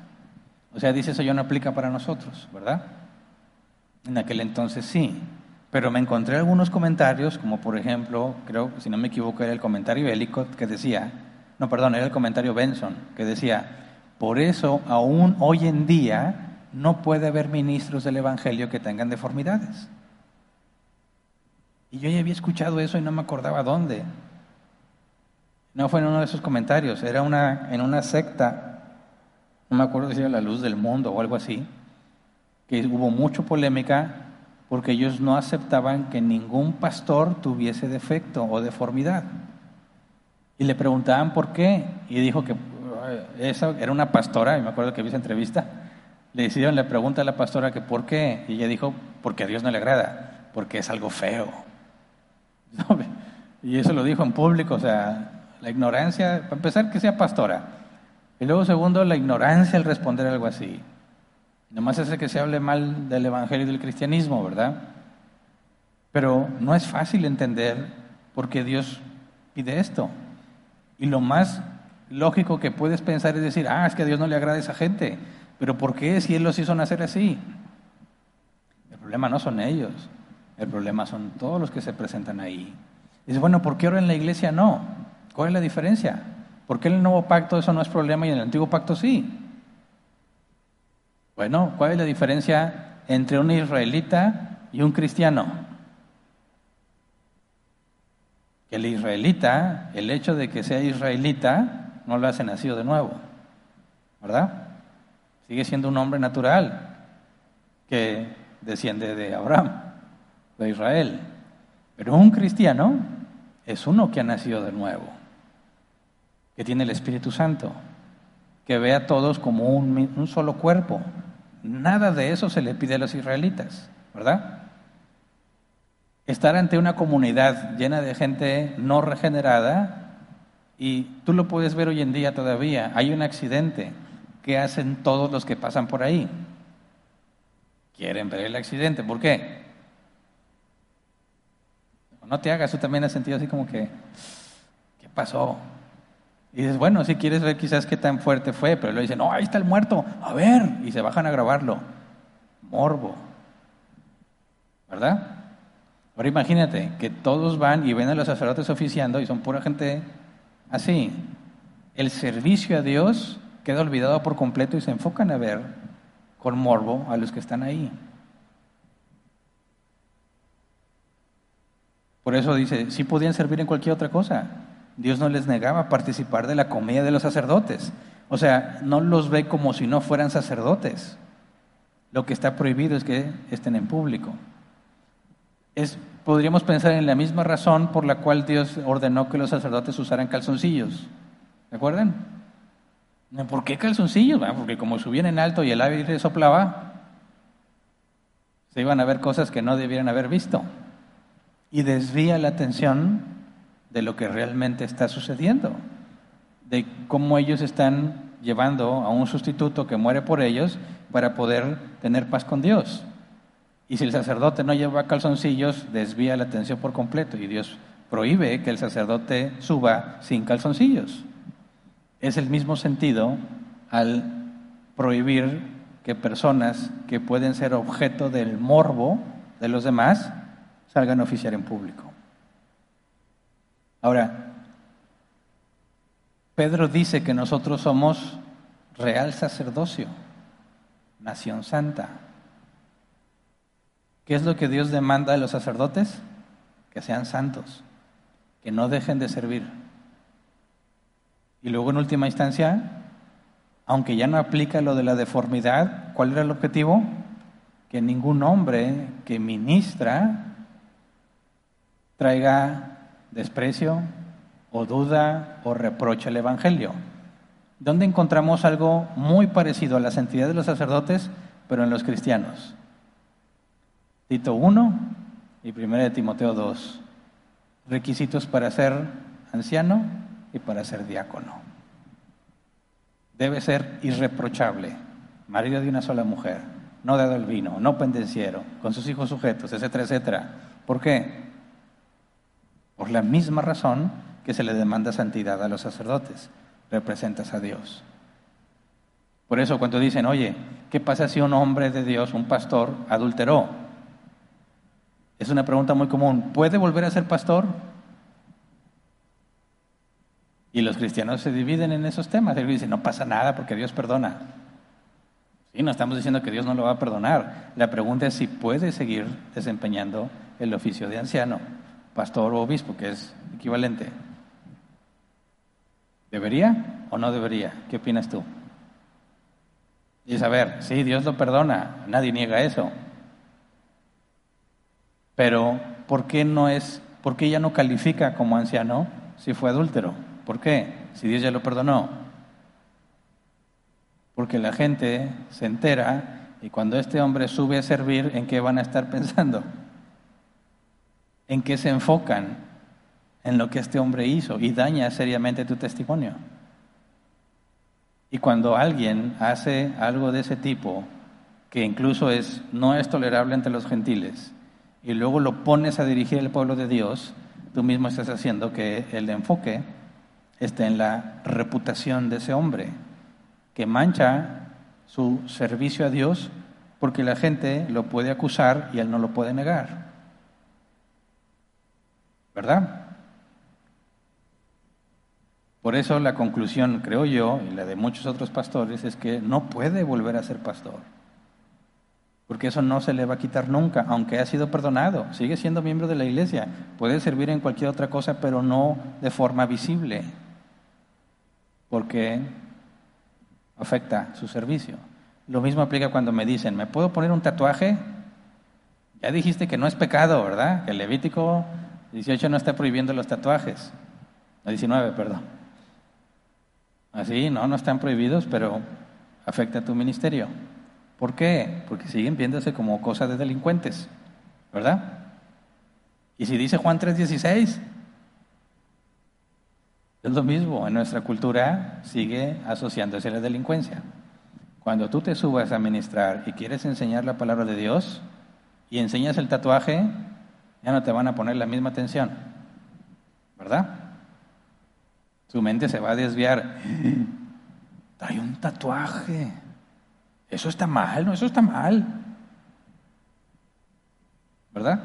O sea, dice eso ya no aplica para nosotros, ¿verdad? En aquel entonces sí, pero me encontré algunos comentarios, como por ejemplo, creo, si no me equivoco, era el comentario Ellicott que decía, no, perdón, era el comentario Benson, que decía, por eso aún hoy en día no puede haber ministros del Evangelio que tengan deformidades. Y yo ya había escuchado eso y no me acordaba dónde. No fue en uno de esos comentarios, era una, en una secta, no me acuerdo si era la luz del mundo o algo así, que hubo mucha polémica porque ellos no aceptaban que ningún pastor tuviese defecto o deformidad. Y le preguntaban por qué, y dijo que esa era una pastora, y me acuerdo que vi esa entrevista, le hicieron la pregunta a la pastora que por qué, y ella dijo, porque a Dios no le agrada, porque es algo feo. Y eso lo dijo en público, o sea, la ignorancia, para empezar, que sea pastora. Y luego, segundo, la ignorancia al responder algo así. Nomás hace que se hable mal del Evangelio y del cristianismo, ¿verdad? Pero no es fácil entender por qué Dios pide esto. Y lo más lógico que puedes pensar es decir, ah, es que a Dios no le agrada a esa gente. Pero ¿por qué si Él los hizo nacer así? El problema no son ellos, el problema son todos los que se presentan ahí. Dice, bueno, ¿por qué ahora en la iglesia no? ¿Cuál es la diferencia? ¿Por qué en el nuevo pacto eso no es problema y en el antiguo pacto sí? Bueno, ¿cuál es la diferencia entre un israelita y un cristiano? Que el israelita, el hecho de que sea israelita, no lo hace nacido de nuevo, ¿verdad? Sigue siendo un hombre natural que desciende de Abraham, de Israel. Pero un cristiano es uno que ha nacido de nuevo, que tiene el Espíritu Santo, que ve a todos como un, un solo cuerpo, Nada de eso se le pide a los israelitas, ¿verdad? Estar ante una comunidad llena de gente no regenerada, y tú lo puedes ver hoy en día todavía, hay un accidente que hacen todos los que pasan por ahí. Quieren ver el accidente, ¿por qué? No te hagas, tú también has sentido así como que, ¿qué pasó? Y dices, bueno, si quieres ver quizás qué tan fuerte fue, pero le dicen, no, ahí está el muerto, a ver, y se bajan a grabarlo. Morbo. ¿Verdad? Ahora imagínate que todos van y ven a los sacerdotes oficiando y son pura gente así. El servicio a Dios queda olvidado por completo y se enfocan a ver con morbo a los que están ahí. Por eso dice, sí podían servir en cualquier otra cosa. Dios no les negaba participar de la comida de los sacerdotes. O sea, no los ve como si no fueran sacerdotes. Lo que está prohibido es que estén en público. Es, podríamos pensar en la misma razón por la cual Dios ordenó que los sacerdotes usaran calzoncillos. ¿De acuerdan? ¿Por qué calzoncillos? porque como subían en alto y el aire soplaba, se iban a ver cosas que no debieran haber visto. Y desvía la atención de lo que realmente está sucediendo, de cómo ellos están llevando a un sustituto que muere por ellos para poder tener paz con Dios. Y si el sacerdote no lleva calzoncillos, desvía la atención por completo y Dios prohíbe que el sacerdote suba sin calzoncillos. Es el mismo sentido al prohibir que personas que pueden ser objeto del morbo de los demás salgan a oficiar en público. Ahora, Pedro dice que nosotros somos real sacerdocio, nación santa. ¿Qué es lo que Dios demanda de los sacerdotes? Que sean santos, que no dejen de servir. Y luego en última instancia, aunque ya no aplica lo de la deformidad, ¿cuál era el objetivo? Que ningún hombre que ministra traiga desprecio, o duda o reprocha el Evangelio. ¿Dónde encontramos algo muy parecido a la santidad de los sacerdotes, pero en los cristianos? Tito 1 y 1 de Timoteo 2. Requisitos para ser anciano y para ser diácono. Debe ser irreprochable, marido de una sola mujer, no dado el vino, no pendenciero, con sus hijos sujetos, etcétera, etcétera. ¿Por qué? Por la misma razón que se le demanda santidad a los sacerdotes. Representas a Dios. Por eso cuando dicen, oye, ¿qué pasa si un hombre de Dios, un pastor, adulteró? Es una pregunta muy común. ¿Puede volver a ser pastor? Y los cristianos se dividen en esos temas. Ellos dicen, no pasa nada porque Dios perdona. Sí, no estamos diciendo que Dios no lo va a perdonar. La pregunta es si puede seguir desempeñando el oficio de anciano, pastor o obispo, que es equivalente. ¿Debería o no debería? ¿Qué opinas tú? Y es a ver, sí, Dios lo perdona, nadie niega eso. Pero, ¿por qué no es, por qué ya no califica como anciano si fue adúltero? ¿Por qué? Si Dios ya lo perdonó. Porque la gente se entera y cuando este hombre sube a servir, ¿en qué van a estar pensando? ¿En qué se enfocan? en lo que este hombre hizo y daña seriamente tu testimonio. Y cuando alguien hace algo de ese tipo, que incluso es, no es tolerable entre los gentiles, y luego lo pones a dirigir el pueblo de Dios, tú mismo estás haciendo que el enfoque esté en la reputación de ese hombre, que mancha su servicio a Dios porque la gente lo puede acusar y él no lo puede negar. ¿Verdad? Por eso la conclusión, creo yo, y la de muchos otros pastores, es que no puede volver a ser pastor. Porque eso no se le va a quitar nunca, aunque haya sido perdonado. Sigue siendo miembro de la iglesia. Puede servir en cualquier otra cosa, pero no de forma visible. Porque afecta su servicio. Lo mismo aplica cuando me dicen, ¿me puedo poner un tatuaje? Ya dijiste que no es pecado, ¿verdad? Que el Levítico 18 no está prohibiendo los tatuajes. La 19, perdón. Así, no, no están prohibidos, pero afecta a tu ministerio. ¿Por qué? Porque siguen viéndose como cosas de delincuentes, ¿verdad? Y si dice Juan 3:16, es lo mismo, en nuestra cultura sigue asociándose a la delincuencia. Cuando tú te subas a ministrar y quieres enseñar la palabra de Dios y enseñas el tatuaje, ya no te van a poner la misma atención, ¿verdad? Su mente se va a desviar. Trae un tatuaje. Eso está mal, no, eso está mal. ¿Verdad?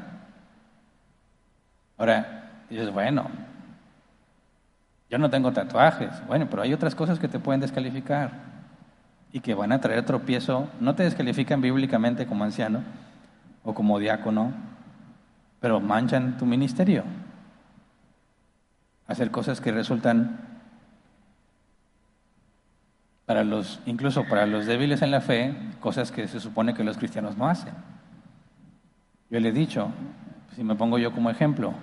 Ahora, dices, bueno, yo no tengo tatuajes. Bueno, pero hay otras cosas que te pueden descalificar y que van a traer tropiezo. No te descalifican bíblicamente como anciano o como diácono, pero manchan tu ministerio hacer cosas que resultan para los, incluso para los débiles en la fe, cosas que se supone que los cristianos no hacen. Yo le he dicho, si me pongo yo como ejemplo,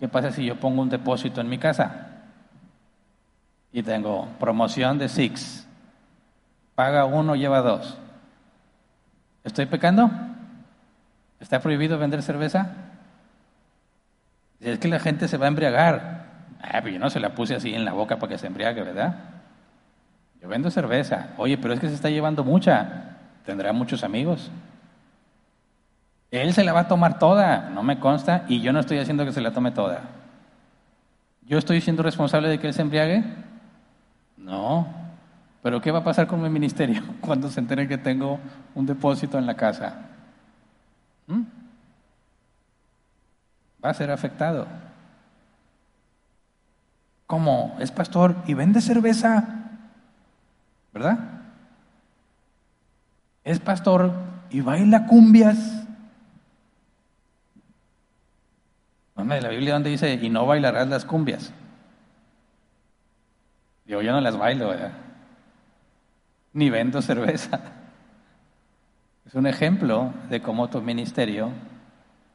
¿qué pasa si yo pongo un depósito en mi casa? Y tengo promoción de Six, paga uno, lleva dos. ¿Estoy pecando? ¿Está prohibido vender cerveza? Es que la gente se va a embriagar. Ah, pero yo no se la puse así en la boca para que se embriague, ¿verdad? Yo vendo cerveza. Oye, pero es que se está llevando mucha. Tendrá muchos amigos. Él se la va a tomar toda, no me consta, y yo no estoy haciendo que se la tome toda. ¿Yo estoy siendo responsable de que él se embriague? No. Pero ¿qué va a pasar con mi ministerio cuando se entere que tengo un depósito en la casa? ¿Mm? Va a ser afectado. ¿Cómo? Es pastor y vende cerveza, ¿verdad? Es pastor y baila cumbias. de la Biblia donde dice, y no bailarás las cumbias. Digo, yo no las bailo. Ni vendo cerveza. Es un ejemplo de cómo tu ministerio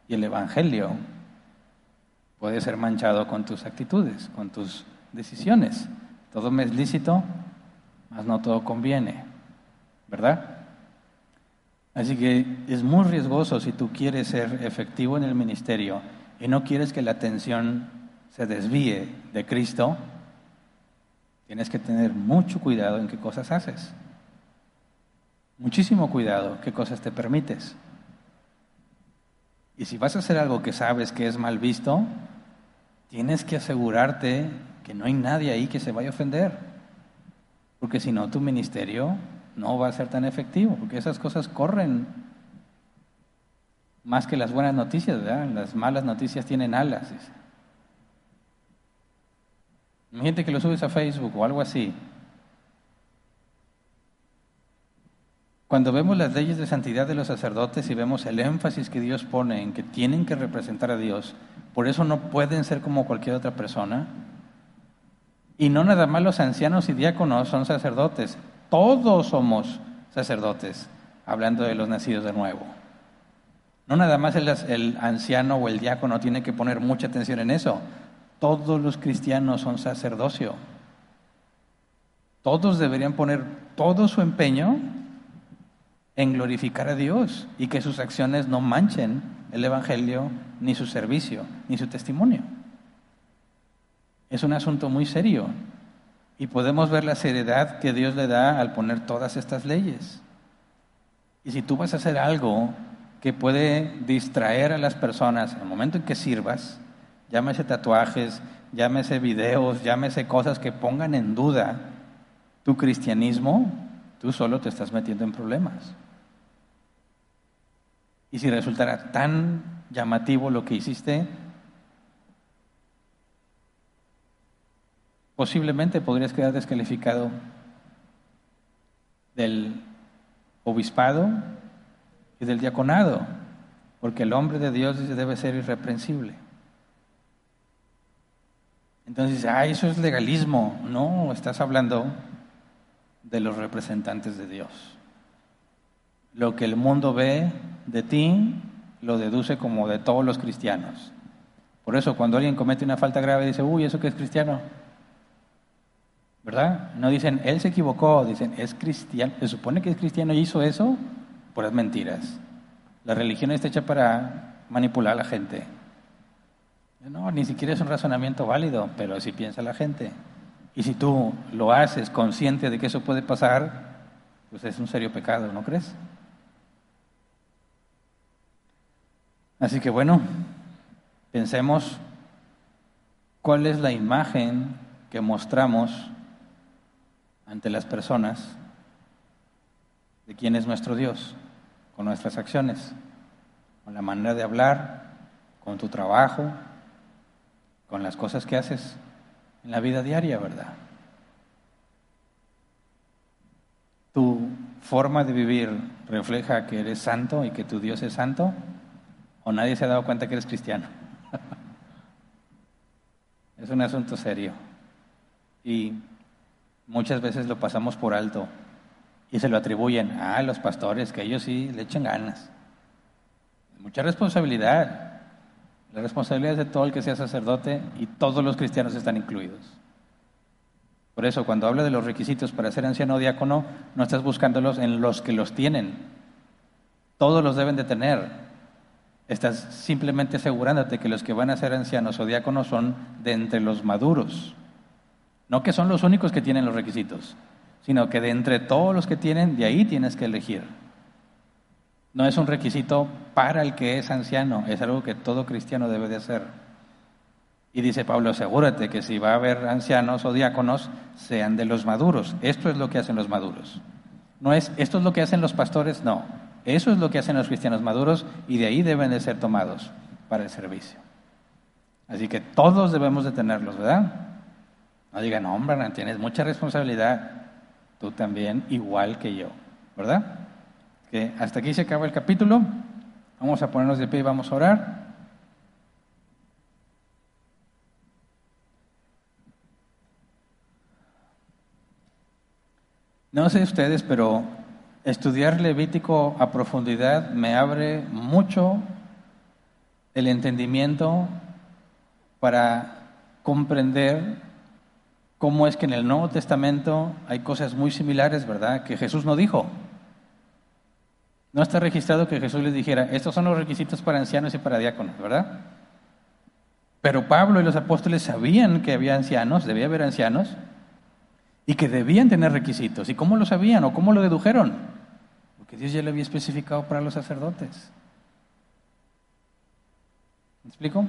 y el Evangelio puede ser manchado con tus actitudes, con tus decisiones. Todo me es lícito, mas no todo conviene, ¿verdad? Así que es muy riesgoso si tú quieres ser efectivo en el ministerio y no quieres que la atención se desvíe de Cristo, tienes que tener mucho cuidado en qué cosas haces. Muchísimo cuidado qué cosas te permites. Y si vas a hacer algo que sabes que es mal visto, tienes que asegurarte que no hay nadie ahí que se vaya a ofender. Porque si no, tu ministerio no va a ser tan efectivo, porque esas cosas corren más que las buenas noticias, ¿verdad? Las malas noticias tienen alas. Imagínate que lo subes a Facebook o algo así. Cuando vemos las leyes de santidad de los sacerdotes y vemos el énfasis que Dios pone en que tienen que representar a Dios, por eso no pueden ser como cualquier otra persona. Y no nada más los ancianos y diáconos son sacerdotes, todos somos sacerdotes, hablando de los nacidos de nuevo. No nada más el, el anciano o el diácono tiene que poner mucha atención en eso, todos los cristianos son sacerdocio. Todos deberían poner todo su empeño en glorificar a Dios y que sus acciones no manchen el Evangelio, ni su servicio, ni su testimonio. Es un asunto muy serio y podemos ver la seriedad que Dios le da al poner todas estas leyes. Y si tú vas a hacer algo que puede distraer a las personas en el momento en que sirvas, llámese tatuajes, llámese videos, llámese cosas que pongan en duda tu cristianismo, tú solo te estás metiendo en problemas. Y si resultara tan llamativo lo que hiciste, posiblemente podrías quedar descalificado del obispado y del diaconado, porque el hombre de Dios debe ser irreprensible. Entonces ah, eso es legalismo. No, estás hablando de los representantes de Dios. Lo que el mundo ve de ti lo deduce como de todos los cristianos. Por eso cuando alguien comete una falta grave dice, uy, ¿eso que es cristiano? ¿Verdad? No dicen, él se equivocó, dicen, es cristiano. Se supone que es cristiano y hizo eso, por mentiras. La religión está hecha para manipular a la gente. No, ni siquiera es un razonamiento válido, pero así piensa la gente. Y si tú lo haces consciente de que eso puede pasar, pues es un serio pecado, ¿no crees? Así que bueno, pensemos cuál es la imagen que mostramos ante las personas de quién es nuestro Dios, con nuestras acciones, con la manera de hablar, con tu trabajo, con las cosas que haces en la vida diaria, ¿verdad? Tu forma de vivir refleja que eres santo y que tu Dios es santo, o nadie se ha dado cuenta que eres cristiano. es un asunto serio. Y muchas veces lo pasamos por alto y se lo atribuyen a los pastores, que ellos sí le echen ganas. Mucha responsabilidad. La responsabilidad es de todo el que sea sacerdote y todos los cristianos están incluidos. Por eso, cuando habla de los requisitos para ser anciano o diácono, no estás buscándolos en los que los tienen. Todos los deben de tener. Estás simplemente asegurándote que los que van a ser ancianos o diáconos son de entre los maduros. No que son los únicos que tienen los requisitos, sino que de entre todos los que tienen, de ahí tienes que elegir. No es un requisito para el que es anciano, es algo que todo cristiano debe de hacer. Y dice Pablo, asegúrate que si va a haber ancianos o diáconos, sean de los maduros. Esto es lo que hacen los maduros. No es, esto es lo que hacen los pastores, no. Eso es lo que hacen los cristianos maduros y de ahí deben de ser tomados para el servicio. Así que todos debemos de tenerlos, ¿verdad? No digan, hombre, tienes mucha responsabilidad. Tú también, igual que yo, ¿verdad? Que hasta aquí se acaba el capítulo. Vamos a ponernos de pie y vamos a orar. No sé ustedes, pero estudiar Levítico a profundidad me abre mucho el entendimiento para comprender cómo es que en el Nuevo Testamento hay cosas muy similares, ¿verdad? Que Jesús no dijo. No está registrado que Jesús les dijera, estos son los requisitos para ancianos y para diáconos, ¿verdad? Pero Pablo y los apóstoles sabían que había ancianos, debía haber ancianos, y que debían tener requisitos. ¿Y cómo lo sabían o cómo lo dedujeron? Porque Dios ya lo había especificado para los sacerdotes. ¿Me explico?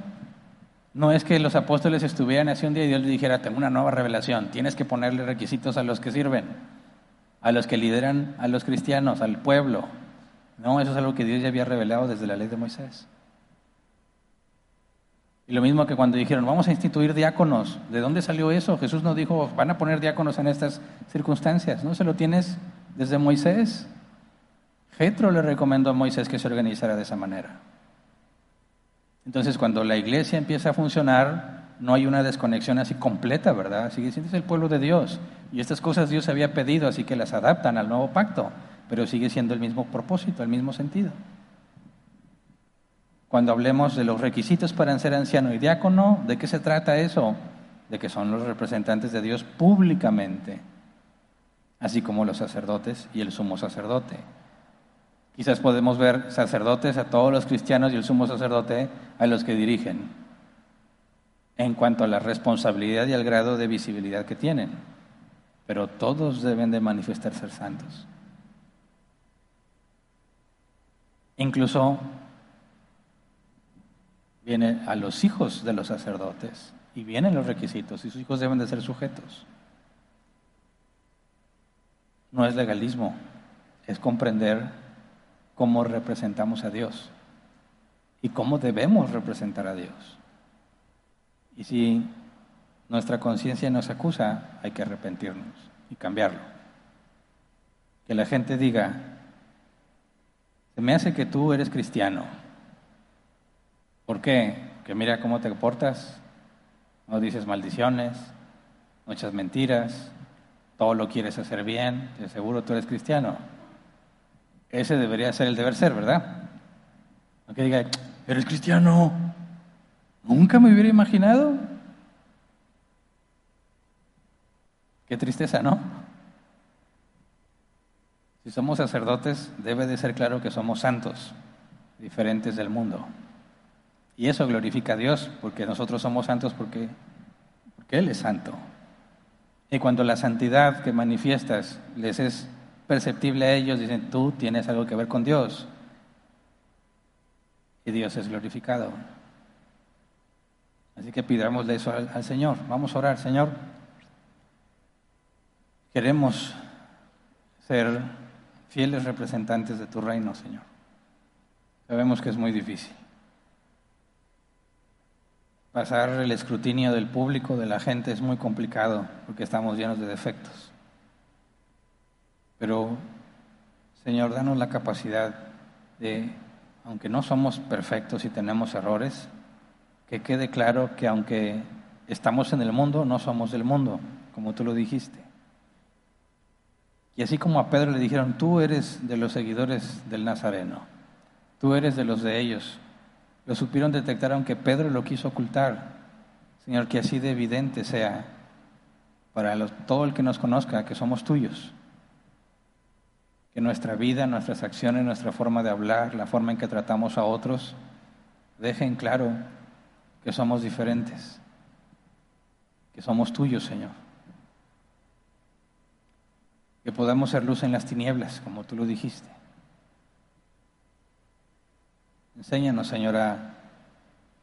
No es que los apóstoles estuvieran así un día y Dios les dijera, tengo una nueva revelación, tienes que ponerle requisitos a los que sirven, a los que lideran a los cristianos, al pueblo. No, eso es algo que Dios ya había revelado desde la ley de Moisés. Y lo mismo que cuando dijeron, vamos a instituir diáconos. ¿De dónde salió eso? Jesús no dijo, van a poner diáconos en estas circunstancias. ¿No se lo tienes desde Moisés? Jetro le recomendó a Moisés que se organizara de esa manera. Entonces, cuando la iglesia empieza a funcionar, no hay una desconexión así completa, ¿verdad? Sigue siendo el pueblo de Dios. Y estas cosas Dios había pedido, así que las adaptan al nuevo pacto, pero sigue siendo el mismo propósito, el mismo sentido. Cuando hablemos de los requisitos para ser anciano y diácono, ¿de qué se trata eso? De que son los representantes de Dios públicamente, así como los sacerdotes y el sumo sacerdote. Quizás podemos ver sacerdotes a todos los cristianos y el sumo sacerdote a los que dirigen, en cuanto a la responsabilidad y al grado de visibilidad que tienen. Pero todos deben de manifestar ser santos. Incluso viene a los hijos de los sacerdotes y vienen los requisitos y sus hijos deben de ser sujetos. No es legalismo, es comprender cómo representamos a Dios y cómo debemos representar a Dios. Y si nuestra conciencia nos acusa, hay que arrepentirnos y cambiarlo. Que la gente diga, me hace que tú eres cristiano. ¿Por qué? Que mira cómo te portas, no dices maldiciones, no echas mentiras, todo lo quieres hacer bien, de seguro tú eres cristiano. Ese debería ser el deber ser, ¿verdad? Aunque diga, eres cristiano. Nunca me hubiera imaginado. Qué tristeza, ¿no? Si somos sacerdotes, debe de ser claro que somos santos, diferentes del mundo. Y eso glorifica a Dios, porque nosotros somos santos porque, porque Él es santo. Y cuando la santidad que manifiestas les es perceptible a ellos, dicen, tú tienes algo que ver con Dios. Y Dios es glorificado. Así que pidámosle eso al, al Señor. Vamos a orar, Señor. Queremos ser fieles representantes de tu reino, Señor. Sabemos que es muy difícil. Pasar el escrutinio del público, de la gente, es muy complicado porque estamos llenos de defectos. Pero, Señor, danos la capacidad de, aunque no somos perfectos y tenemos errores, que quede claro que aunque estamos en el mundo, no somos del mundo, como tú lo dijiste. Y así como a Pedro le dijeron, tú eres de los seguidores del Nazareno, tú eres de los de ellos, lo supieron detectar aunque Pedro lo quiso ocultar. Señor, que así de evidente sea para todo el que nos conozca que somos tuyos que nuestra vida, nuestras acciones, nuestra forma de hablar, la forma en que tratamos a otros, dejen claro que somos diferentes, que somos tuyos, Señor. Que podamos ser luz en las tinieblas, como tú lo dijiste. Enséñanos, Señor, a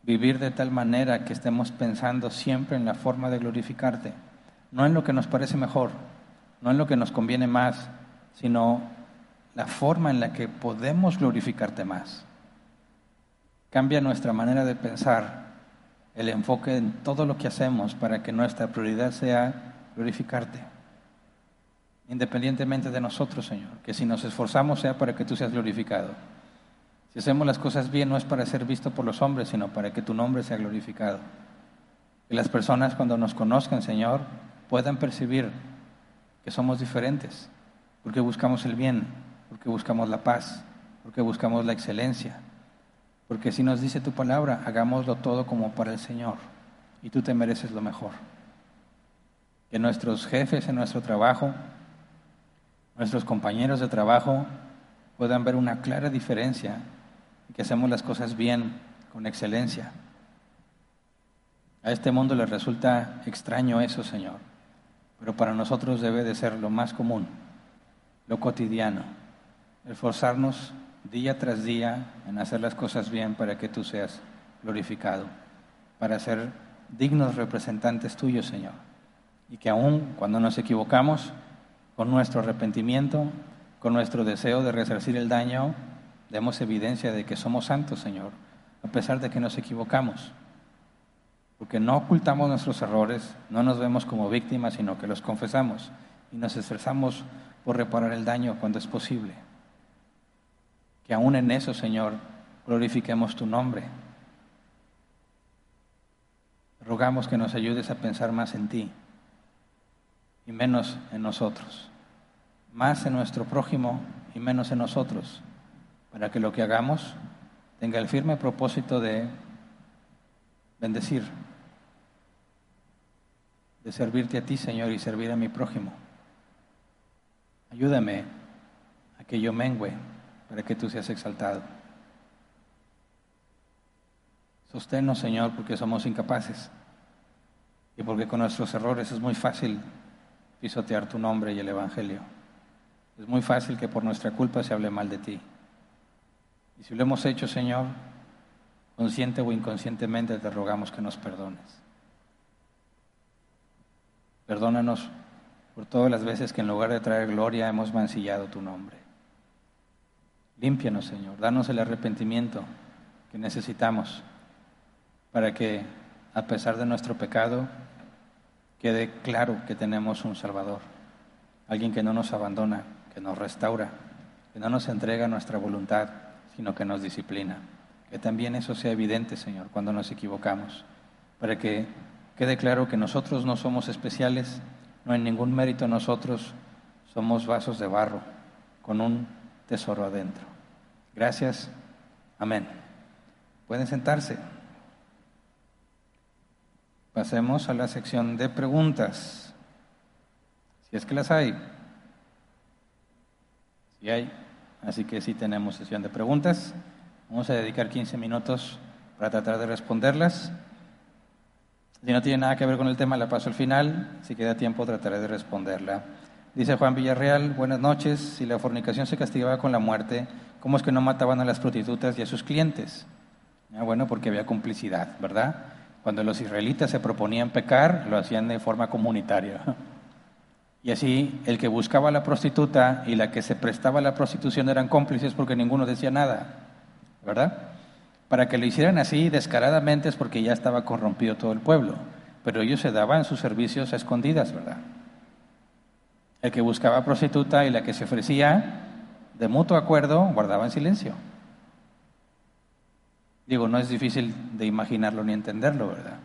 vivir de tal manera que estemos pensando siempre en la forma de glorificarte, no en lo que nos parece mejor, no en lo que nos conviene más, sino la forma en la que podemos glorificarte más. Cambia nuestra manera de pensar, el enfoque en todo lo que hacemos para que nuestra prioridad sea glorificarte. Independientemente de nosotros, Señor, que si nos esforzamos sea para que tú seas glorificado. Si hacemos las cosas bien no es para ser visto por los hombres, sino para que tu nombre sea glorificado. Que las personas cuando nos conozcan, Señor, puedan percibir que somos diferentes, porque buscamos el bien, porque buscamos la paz, porque buscamos la excelencia, porque si nos dice tu palabra, hagámoslo todo como para el Señor. y tú te mereces lo mejor. Que nuestros jefes en nuestro trabajo, nuestros compañeros de trabajo puedan ver una clara diferencia y que hacemos las cosas bien, con excelencia. A este mundo le resulta extraño eso, Señor, pero para nosotros debe de ser lo más común, lo cotidiano, esforzarnos día tras día en hacer las cosas bien para que tú seas glorificado, para ser dignos representantes tuyos, Señor. Y que aún cuando nos equivocamos, con nuestro arrepentimiento, con nuestro deseo de resarcir el daño, demos evidencia de que somos santos, Señor, a pesar de que nos equivocamos. Porque no ocultamos nuestros errores, no nos vemos como víctimas, sino que los confesamos y nos esforzamos por reparar el daño cuando es posible. Que aún en eso, Señor, glorifiquemos tu nombre. Rogamos que nos ayudes a pensar más en ti y menos en nosotros, más en nuestro prójimo y menos en nosotros, para que lo que hagamos tenga el firme propósito de bendecir, de servirte a ti, Señor, y servir a mi prójimo. Ayúdame a que yo mengüe para que tú seas exaltado. Sosténnos, Señor, porque somos incapaces y porque con nuestros errores es muy fácil pisotear tu nombre y el Evangelio. Es muy fácil que por nuestra culpa se hable mal de ti. Y si lo hemos hecho, Señor, consciente o inconscientemente, te rogamos que nos perdones. Perdónanos por todas las veces que en lugar de traer gloria hemos mancillado tu nombre. Límpianos, Señor, danos el arrepentimiento que necesitamos para que, a pesar de nuestro pecado, quede claro que tenemos un Salvador, alguien que no nos abandona, que nos restaura, que no nos entrega nuestra voluntad, sino que nos disciplina. Que también eso sea evidente, Señor, cuando nos equivocamos, para que quede claro que nosotros no somos especiales, no hay ningún mérito nosotros, somos vasos de barro con un tesoro adentro. Gracias. Amén. Pueden sentarse. Pasemos a la sección de preguntas. Si es que las hay. Si hay. Así que sí tenemos sesión de preguntas. Vamos a dedicar 15 minutos para tratar de responderlas. Si no tiene nada que ver con el tema, la paso al final. Si queda tiempo, trataré de responderla. Dice Juan Villarreal, buenas noches. Si la fornicación se castigaba con la muerte, ¿cómo es que no mataban a las prostitutas y a sus clientes? Ah, bueno, porque había complicidad, ¿verdad? Cuando los israelitas se proponían pecar, lo hacían de forma comunitaria. Y así el que buscaba a la prostituta y la que se prestaba a la prostitución eran cómplices porque ninguno decía nada, ¿verdad? Para que lo hicieran así descaradamente es porque ya estaba corrompido todo el pueblo, pero ellos se daban sus servicios a escondidas, ¿verdad? El que buscaba prostituta y la que se ofrecía, de mutuo acuerdo, guardaban silencio. Digo, no es difícil de imaginarlo ni entenderlo, ¿verdad?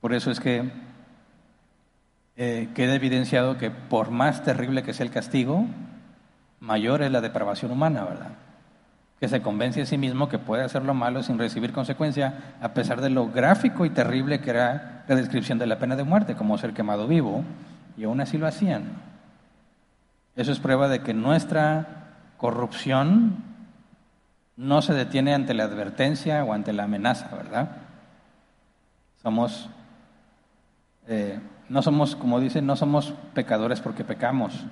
Por eso es que eh, queda evidenciado que por más terrible que sea el castigo, mayor es la depravación humana, ¿verdad? Que se convence a sí mismo que puede hacer lo malo sin recibir consecuencia, a pesar de lo gráfico y terrible que era la descripción de la pena de muerte, como ser quemado vivo, y aún así lo hacían. Eso es prueba de que nuestra corrupción no se detiene ante la advertencia o ante la amenaza, ¿verdad? Somos eh, no somos, como dicen, no somos pecadores porque pecamos,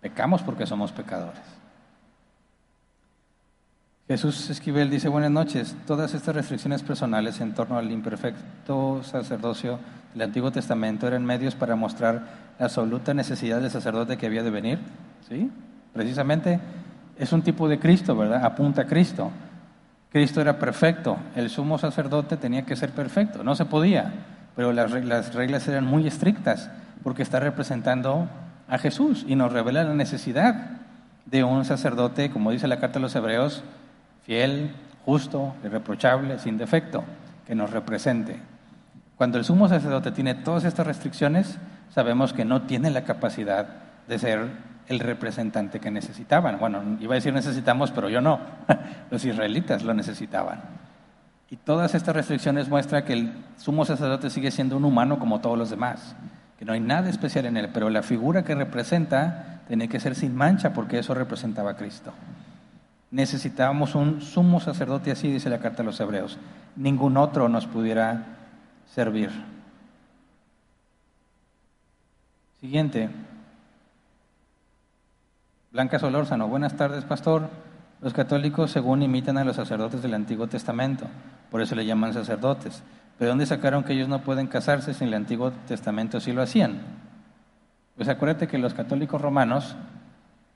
pecamos porque somos pecadores. Jesús Esquivel dice, buenas noches, todas estas restricciones personales en torno al imperfecto sacerdocio del Antiguo Testamento eran medios para mostrar la absoluta necesidad del sacerdote que había de venir, ¿sí? Precisamente es un tipo de Cristo, ¿verdad? Apunta a Cristo. Cristo era perfecto, el sumo sacerdote tenía que ser perfecto, no se podía pero las reglas, eran muy estrictas porque está representando a Jesús y nos revela la necesidad de un sacerdote, como dice la carta de los hebreos, fiel, justo, irreprochable, sin defecto, que nos represente. Cuando el sumo sacerdote tiene todas estas restricciones, sabemos que no tiene la capacidad de ser el representante que necesitaban. Bueno, iba a decir necesitamos, pero yo no. Los israelitas lo necesitaban. Y todas estas restricciones muestran que el sumo sacerdote sigue siendo un humano como todos los demás, que no hay nada especial en él, pero la figura que representa tiene que ser sin mancha porque eso representaba a Cristo. Necesitábamos un sumo sacerdote así, dice la carta a los hebreos. Ningún otro nos pudiera servir. Siguiente. Blanca Solórzano, buenas tardes, pastor. Los católicos, según imitan a los sacerdotes del Antiguo Testamento, por eso le llaman sacerdotes. ¿Pero dónde sacaron que ellos no pueden casarse si en el Antiguo Testamento sí lo hacían? Pues acuérdate que los católicos romanos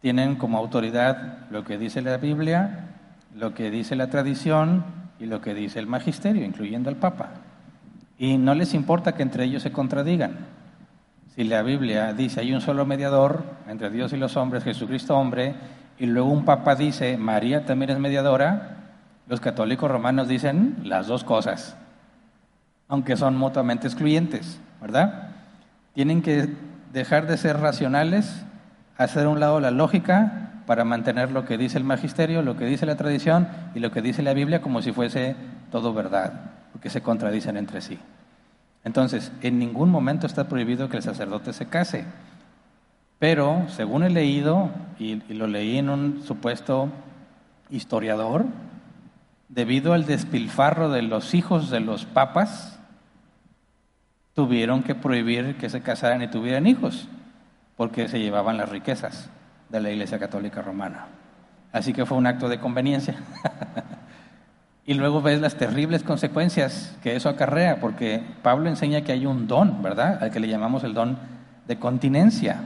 tienen como autoridad lo que dice la Biblia, lo que dice la tradición y lo que dice el magisterio, incluyendo el Papa. Y no les importa que entre ellos se contradigan. Si la Biblia dice hay un solo mediador entre Dios y los hombres, Jesucristo hombre, y luego un Papa dice María también es mediadora, los católicos romanos dicen las dos cosas, aunque son mutuamente excluyentes, ¿verdad? Tienen que dejar de ser racionales hacer a un lado la lógica para mantener lo que dice el magisterio, lo que dice la tradición y lo que dice la Biblia como si fuese todo verdad, porque se contradicen entre sí. Entonces, en ningún momento está prohibido que el sacerdote se case, pero según he leído, y, y lo leí en un supuesto historiador, debido al despilfarro de los hijos de los papas, tuvieron que prohibir que se casaran y tuvieran hijos porque se llevaban las riquezas de la Iglesia Católica Romana. Así que fue un acto de conveniencia. y luego ves las terribles consecuencias que eso acarrea, porque Pablo enseña que hay un don, ¿verdad? Al que le llamamos el don de continencia.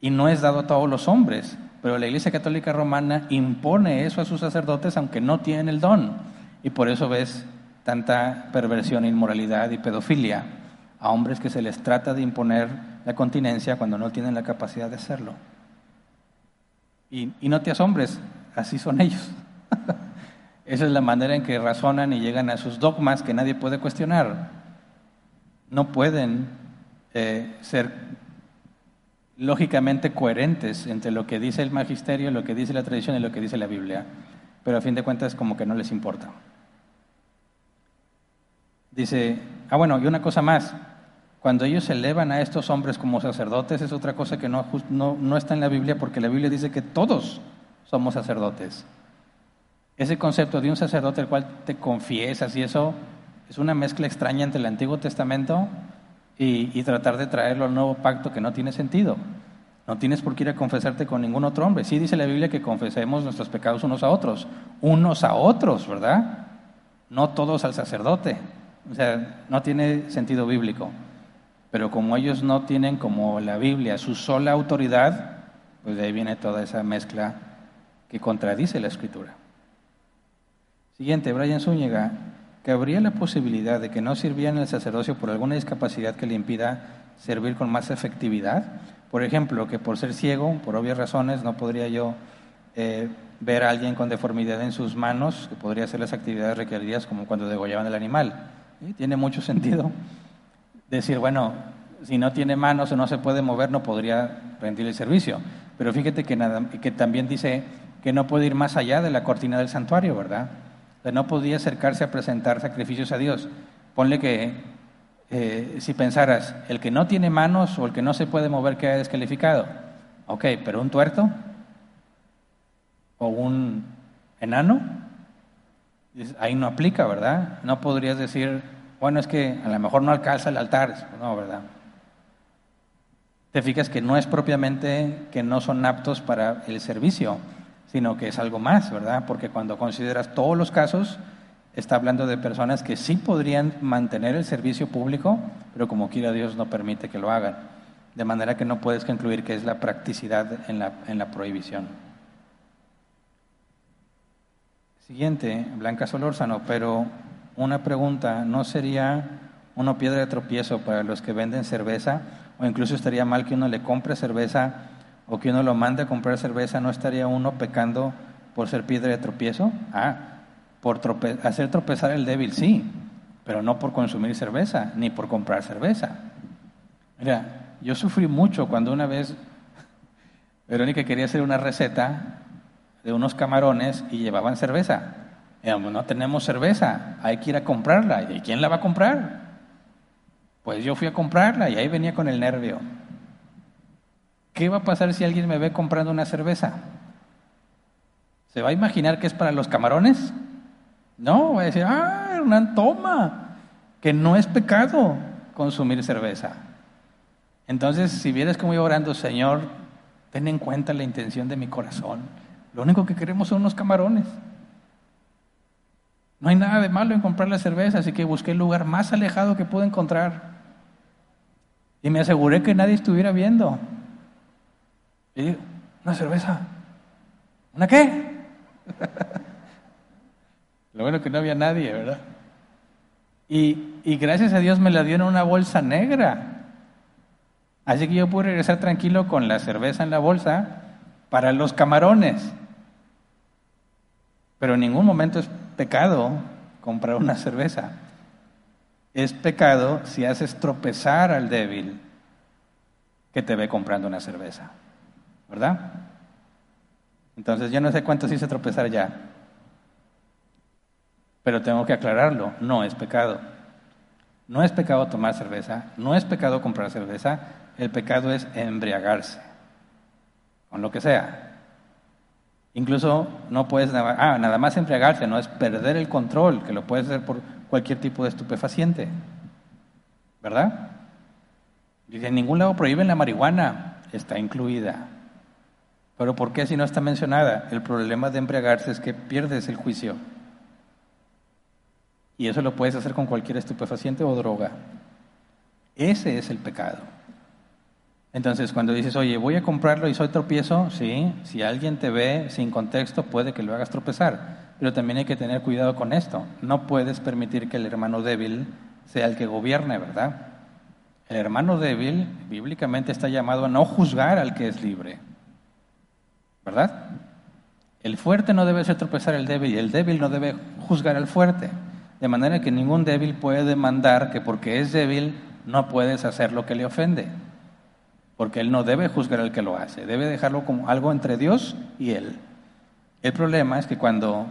Y no es dado a todos los hombres, pero la Iglesia Católica Romana impone eso a sus sacerdotes aunque no tienen el don. Y por eso ves tanta perversión, inmoralidad y pedofilia a hombres que se les trata de imponer la continencia cuando no tienen la capacidad de hacerlo. Y, no te asombres, así son ellos. Esa es la manera en que razonan y llegan a sus dogmas que nadie puede cuestionar. No pueden eh, ser lógicamente coherentes entre lo que dice el magisterio, lo que dice la tradición y lo que dice la Biblia. Pero a fin de cuentas como que no les importa. Dice, ah bueno, y una cosa más, cuando ellos elevan a estos hombres como sacerdotes es otra cosa que no, no, está en la Biblia porque la Biblia dice que todos somos sacerdotes. Ese concepto de un sacerdote al cual te confiesas y eso es una mezcla extraña entre el Antiguo Testamento y, y, tratar de traerlo al nuevo pacto que no tiene sentido. No tienes por qué ir a confesarte con ningún otro hombre. Sí dice la Biblia que confesemos nuestros pecados unos a otros, unos a otros, ¿verdad? No todos al sacerdote. O sea, no tiene sentido bíblico. Pero como ellos no tienen como la Biblia su sola autoridad, pues de ahí viene toda esa mezcla que contradice la escritura. Siguiente, Brian Zúñiga, que habría la posibilidad de que no sirvieran el sacerdocio por alguna discapacidad que le impida servir con más efectividad. Por ejemplo, que por ser ciego, por obvias razones, no podría yo eh, ver a alguien con deformidad en sus manos, que podría hacer las actividades requeridas como cuando degollaban el animal. Tiene mucho sentido decir, bueno, si no tiene manos o no se puede mover, no podría rendir el servicio. Pero fíjate que, nada, que también dice que no puede ir más allá de la cortina del santuario, ¿verdad? No podía acercarse a presentar sacrificios a Dios. Ponle que eh, si pensaras, el que no tiene manos o el que no se puede mover queda descalificado. Ok, pero un tuerto o un enano, ahí no aplica, ¿verdad? No podrías decir, bueno, es que a lo mejor no alcanza el altar, no, ¿verdad? Te fijas que no es propiamente que no son aptos para el servicio, sino que es algo más, ¿verdad? Porque cuando consideras todos los casos, está hablando de personas que sí podrían mantener el servicio público, pero como quiera Dios no permite que lo hagan. De manera que no puedes concluir que es la practicidad en la, en la prohibición. Siguiente, Blanca Solórzano, pero una pregunta, ¿no sería una piedra de tropiezo para los que venden cerveza? O incluso estaría mal que uno le compre cerveza o que uno lo mande a comprar cerveza, ¿no estaría uno pecando por ser piedra de tropiezo? Ah, por hacer tropezar el débil, sí, pero no por consumir cerveza, ni por comprar cerveza. Mira, yo sufrí mucho cuando una vez Verónica quería hacer una receta de unos camarones y llevaban cerveza. No tenemos cerveza, hay que ir a comprarla. ¿Y quién la va a comprar? Pues yo fui a comprarla y ahí venía con el nervio. ¿Qué va a pasar si alguien me ve comprando una cerveza? ¿Se va a imaginar que es para los camarones? No, va a decir, ah, una toma, que no es pecado consumir cerveza. Entonces, si vieres cómo iba orando, Señor, ten en cuenta la intención de mi corazón. Lo único que queremos son unos camarones. No hay nada de malo en comprar la cerveza, así que busqué el lugar más alejado que pude encontrar. Y me aseguré que nadie estuviera viendo. Y una cerveza. ¿Una qué? Lo bueno que no había nadie, ¿verdad? Y, y, gracias a Dios me la dio en una bolsa negra. Así que yo pude regresar tranquilo con la cerveza en la bolsa para los camarones. Pero en ningún momento es pecado comprar una cerveza. Es pecado si haces tropezar al débil que te ve comprando una cerveza. ¿Verdad? Entonces yo no sé cuántos hice tropezar ya. Pero tengo que aclararlo, no es pecado. No es pecado tomar cerveza, no es pecado comprar cerveza, el pecado es embriagarse, con lo que sea. Incluso no puedes, ah, nada más embriagarse, no es perder el control, que lo puedes hacer por cualquier tipo de estupefaciente. ¿Verdad? Dice, en ningún lado prohíben la marihuana, está incluida. Pero ¿por qué si no está mencionada? El problema de embriagarse es que pierdes el juicio. Y eso lo puedes hacer con cualquier estupefaciente o droga. Ese es el pecado. Entonces, cuando dices, oye, voy a comprarlo y soy tropiezo, sí, si alguien te ve sin contexto, puede que lo hagas tropezar. Pero también hay que tener cuidado con esto. No puedes permitir que el hermano débil sea el que gobierne, ¿verdad? El hermano débil, bíblicamente, está llamado a no juzgar al que es libre. ¿Verdad? El fuerte no debe ser tropezar al débil y el débil no debe juzgar al fuerte. De manera que ningún débil puede demandar que porque es débil no puedes hacer lo que le ofende. Porque él no debe juzgar al que lo hace, debe dejarlo como algo entre Dios y él. El problema es que cuando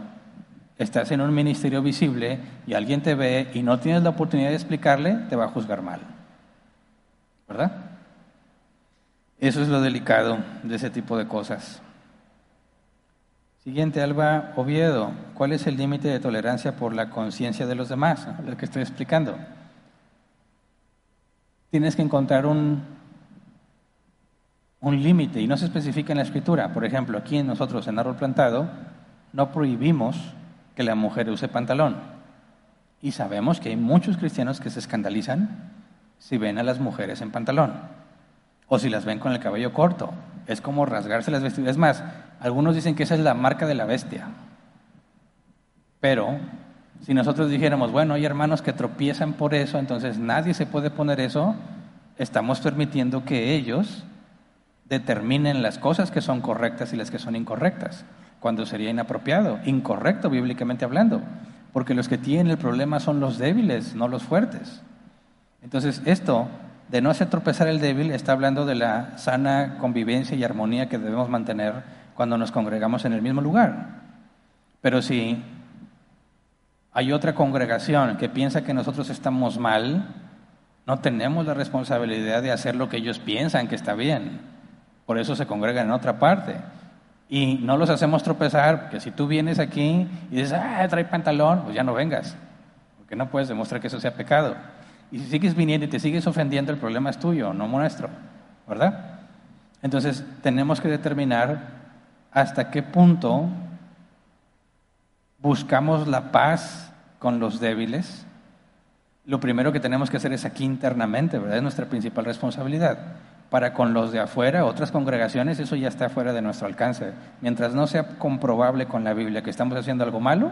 estás en un ministerio visible y alguien te ve y no tienes la oportunidad de explicarle, te va a juzgar mal. ¿Verdad? Eso es lo delicado de ese tipo de cosas. Siguiente, Alba Oviedo. ¿Cuál es el límite de tolerancia por la conciencia de los demás? Lo que estoy explicando. Tienes que encontrar un, un límite y no se especifica en la escritura. Por ejemplo, aquí nosotros en Árbol Plantado no prohibimos que la mujer use pantalón. Y sabemos que hay muchos cristianos que se escandalizan si ven a las mujeres en pantalón o si las ven con el cabello corto. Es como rasgarse las vestiduras. Es más, algunos dicen que esa es la marca de la bestia. Pero si nosotros dijéramos, bueno, hay hermanos que tropiezan por eso, entonces nadie se puede poner eso, estamos permitiendo que ellos determinen las cosas que son correctas y las que son incorrectas, cuando sería inapropiado, incorrecto bíblicamente hablando, porque los que tienen el problema son los débiles, no los fuertes. Entonces, esto de no hacer tropezar el débil está hablando de la sana convivencia y armonía que debemos mantener cuando nos congregamos en el mismo lugar. Pero si hay otra congregación que piensa que nosotros estamos mal, no tenemos la responsabilidad de hacer lo que ellos piensan que está bien. Por eso se congregan en otra parte. Y no los hacemos tropezar, porque si tú vienes aquí y dices, ah, trae pantalón, pues ya no vengas, porque no puedes demostrar que eso sea pecado. Y si sigues viniendo y te sigues ofendiendo, el problema es tuyo, no nuestro, ¿verdad? Entonces tenemos que determinar hasta qué punto buscamos la paz con los débiles. Lo primero que tenemos que hacer es aquí internamente, ¿verdad? Es nuestra principal responsabilidad. Para con los de afuera, otras congregaciones, eso ya está fuera de nuestro alcance. Mientras no sea comprobable con la Biblia que estamos haciendo algo malo,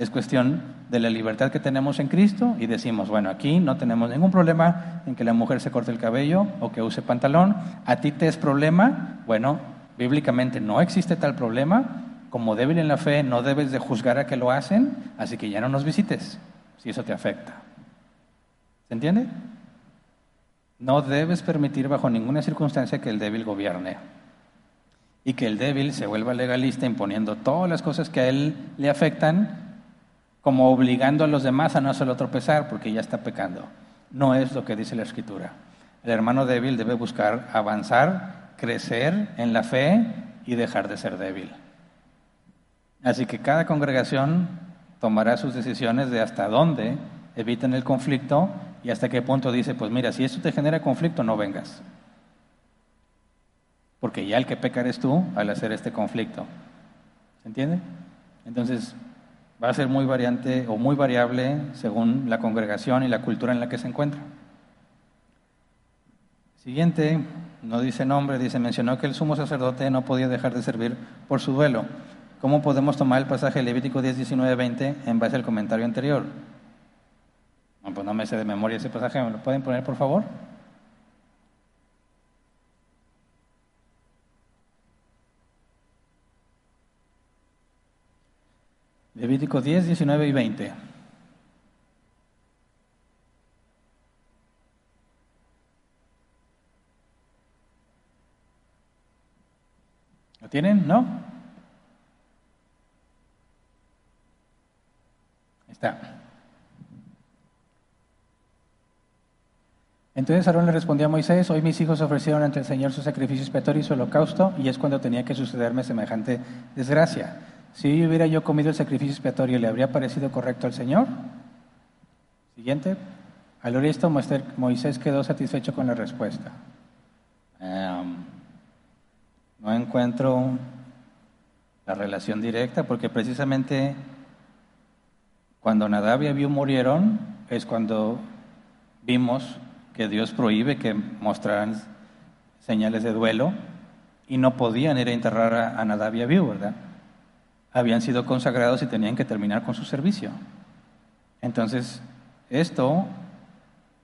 es cuestión de la libertad que tenemos en Cristo y decimos, bueno, aquí no tenemos ningún problema en que la mujer se corte el cabello o que use pantalón. ¿A ti te es problema? Bueno, bíblicamente no existe tal problema. Como débil en la fe no debes de juzgar a que lo hacen, así que ya no nos visites si eso te afecta. ¿Se entiende? No debes permitir bajo ninguna circunstancia que el débil gobierne y que el débil se vuelva legalista imponiendo todas las cosas que a él le afectan como obligando a los demás a no hacerlo tropezar porque ya está pecando. No es lo que dice la escritura. El hermano débil debe buscar avanzar, crecer en la fe y dejar de ser débil. Así que cada congregación tomará sus decisiones de hasta dónde evitan el conflicto y hasta qué punto dice, pues mira, si esto te genera conflicto, no vengas. Porque ya el que peca eres tú al hacer este conflicto. ¿Se entiende? Entonces, va a ser muy variante o muy variable según la congregación y la cultura en la que se encuentra. Siguiente, no dice nombre, dice, mencionó que el sumo sacerdote no podía dejar de servir por su duelo. ¿Cómo podemos tomar el pasaje Levítico 10, 19, 20 en base al comentario anterior? Pues no me sé de memoria ese pasaje, ¿me lo pueden poner por favor? Levítico 10, 19 y 20. ¿Lo tienen? ¿No? Está. Entonces Aarón le respondió a Moisés, hoy mis hijos ofrecieron ante el Señor su sacrificio expiatorio y su holocausto, y es cuando tenía que sucederme semejante desgracia. Si hubiera yo comido el sacrificio expiatorio, ¿le habría parecido correcto al Señor? Siguiente. Al oír esto, Moisés quedó satisfecho con la respuesta. Em, no encuentro la relación directa porque precisamente cuando Nadab y Abiú murieron es cuando vimos que Dios prohíbe que mostraran señales de duelo y no podían ir a enterrar a, Nadab y Abiú, ¿verdad? Habían sido consagrados y tenían que terminar con su servicio. Entonces, esto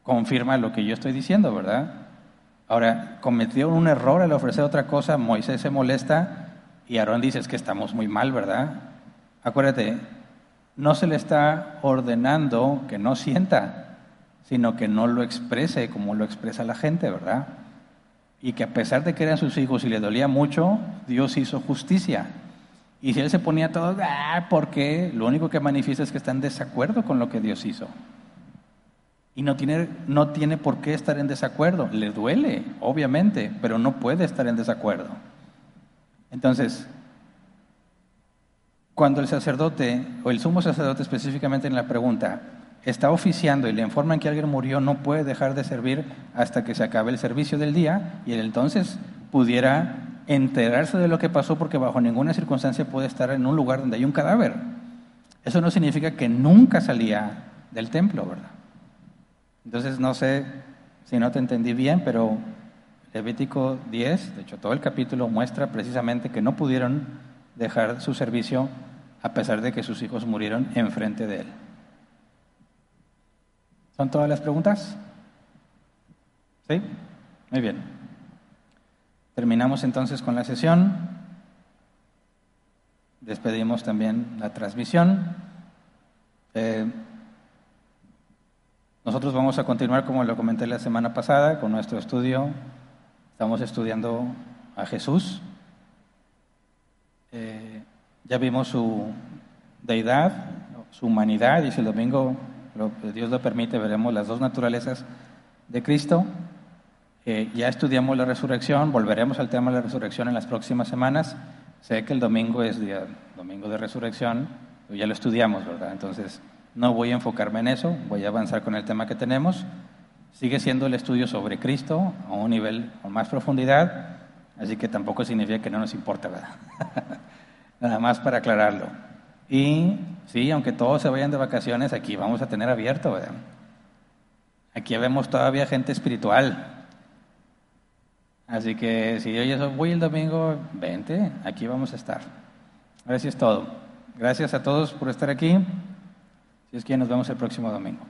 confirma lo que yo estoy diciendo, ¿verdad? Ahora, cometieron un error al ofrecer otra cosa, Moisés se molesta y Aarón dice, es que estamos muy mal, ¿verdad? Acuérdate, no se le está ordenando que no sienta, sino que no lo exprese como lo expresa la gente, ¿verdad? Y que a pesar de que eran sus hijos y le dolía mucho, Dios hizo justicia. Y si él se ponía todo, ah, ¿por qué? Lo único que manifiesta es que está en desacuerdo con lo que Dios hizo. Y no tiene, no tiene por qué estar en desacuerdo. Le duele, obviamente, pero no puede estar en desacuerdo. Entonces, cuando el sacerdote, o el sumo sacerdote específicamente en la pregunta, está oficiando y le informan que alguien murió, no puede dejar de servir hasta que se acabe el servicio del día y él entonces pudiera enterarse de lo que pasó porque bajo ninguna circunstancia puede estar en un lugar donde hay un cadáver. Eso no significa que nunca salía del templo, ¿verdad? Entonces no sé si no te entendí bien, pero Levítico 10, de hecho todo el capítulo muestra precisamente que no pudieron dejar su servicio a pesar de que sus hijos murieron enfrente de él. ¿Son todas las preguntas? ¿Sí? Muy bien. Terminamos entonces con la sesión. Despedimos también la transmisión. Eh, nosotros vamos a continuar, como lo comenté la semana pasada, con nuestro estudio. Estamos estudiando a Jesús. Eh, ya vimos su deidad, su humanidad, y el domingo Dios lo permite, veremos las dos naturalezas de Cristo. Eh, ya estudiamos la resurrección, volveremos al tema de la resurrección en las próximas semanas. Sé que el domingo es día, domingo de resurrección, ya lo estudiamos, ¿verdad? Entonces, no voy a enfocarme en eso, voy a avanzar con el tema que tenemos. Sigue siendo el estudio sobre Cristo a un nivel con más profundidad, así que tampoco significa que no nos importa, ¿verdad? Nada más para aclararlo. Y sí, aunque todos se vayan de vacaciones, aquí vamos a tener abierto, ¿verdad? Aquí vemos todavía gente espiritual. Así que si yo voy el domingo, vente, aquí vamos a estar. Gracias es todo. Gracias a todos por estar aquí. Si es que nos vemos el próximo domingo.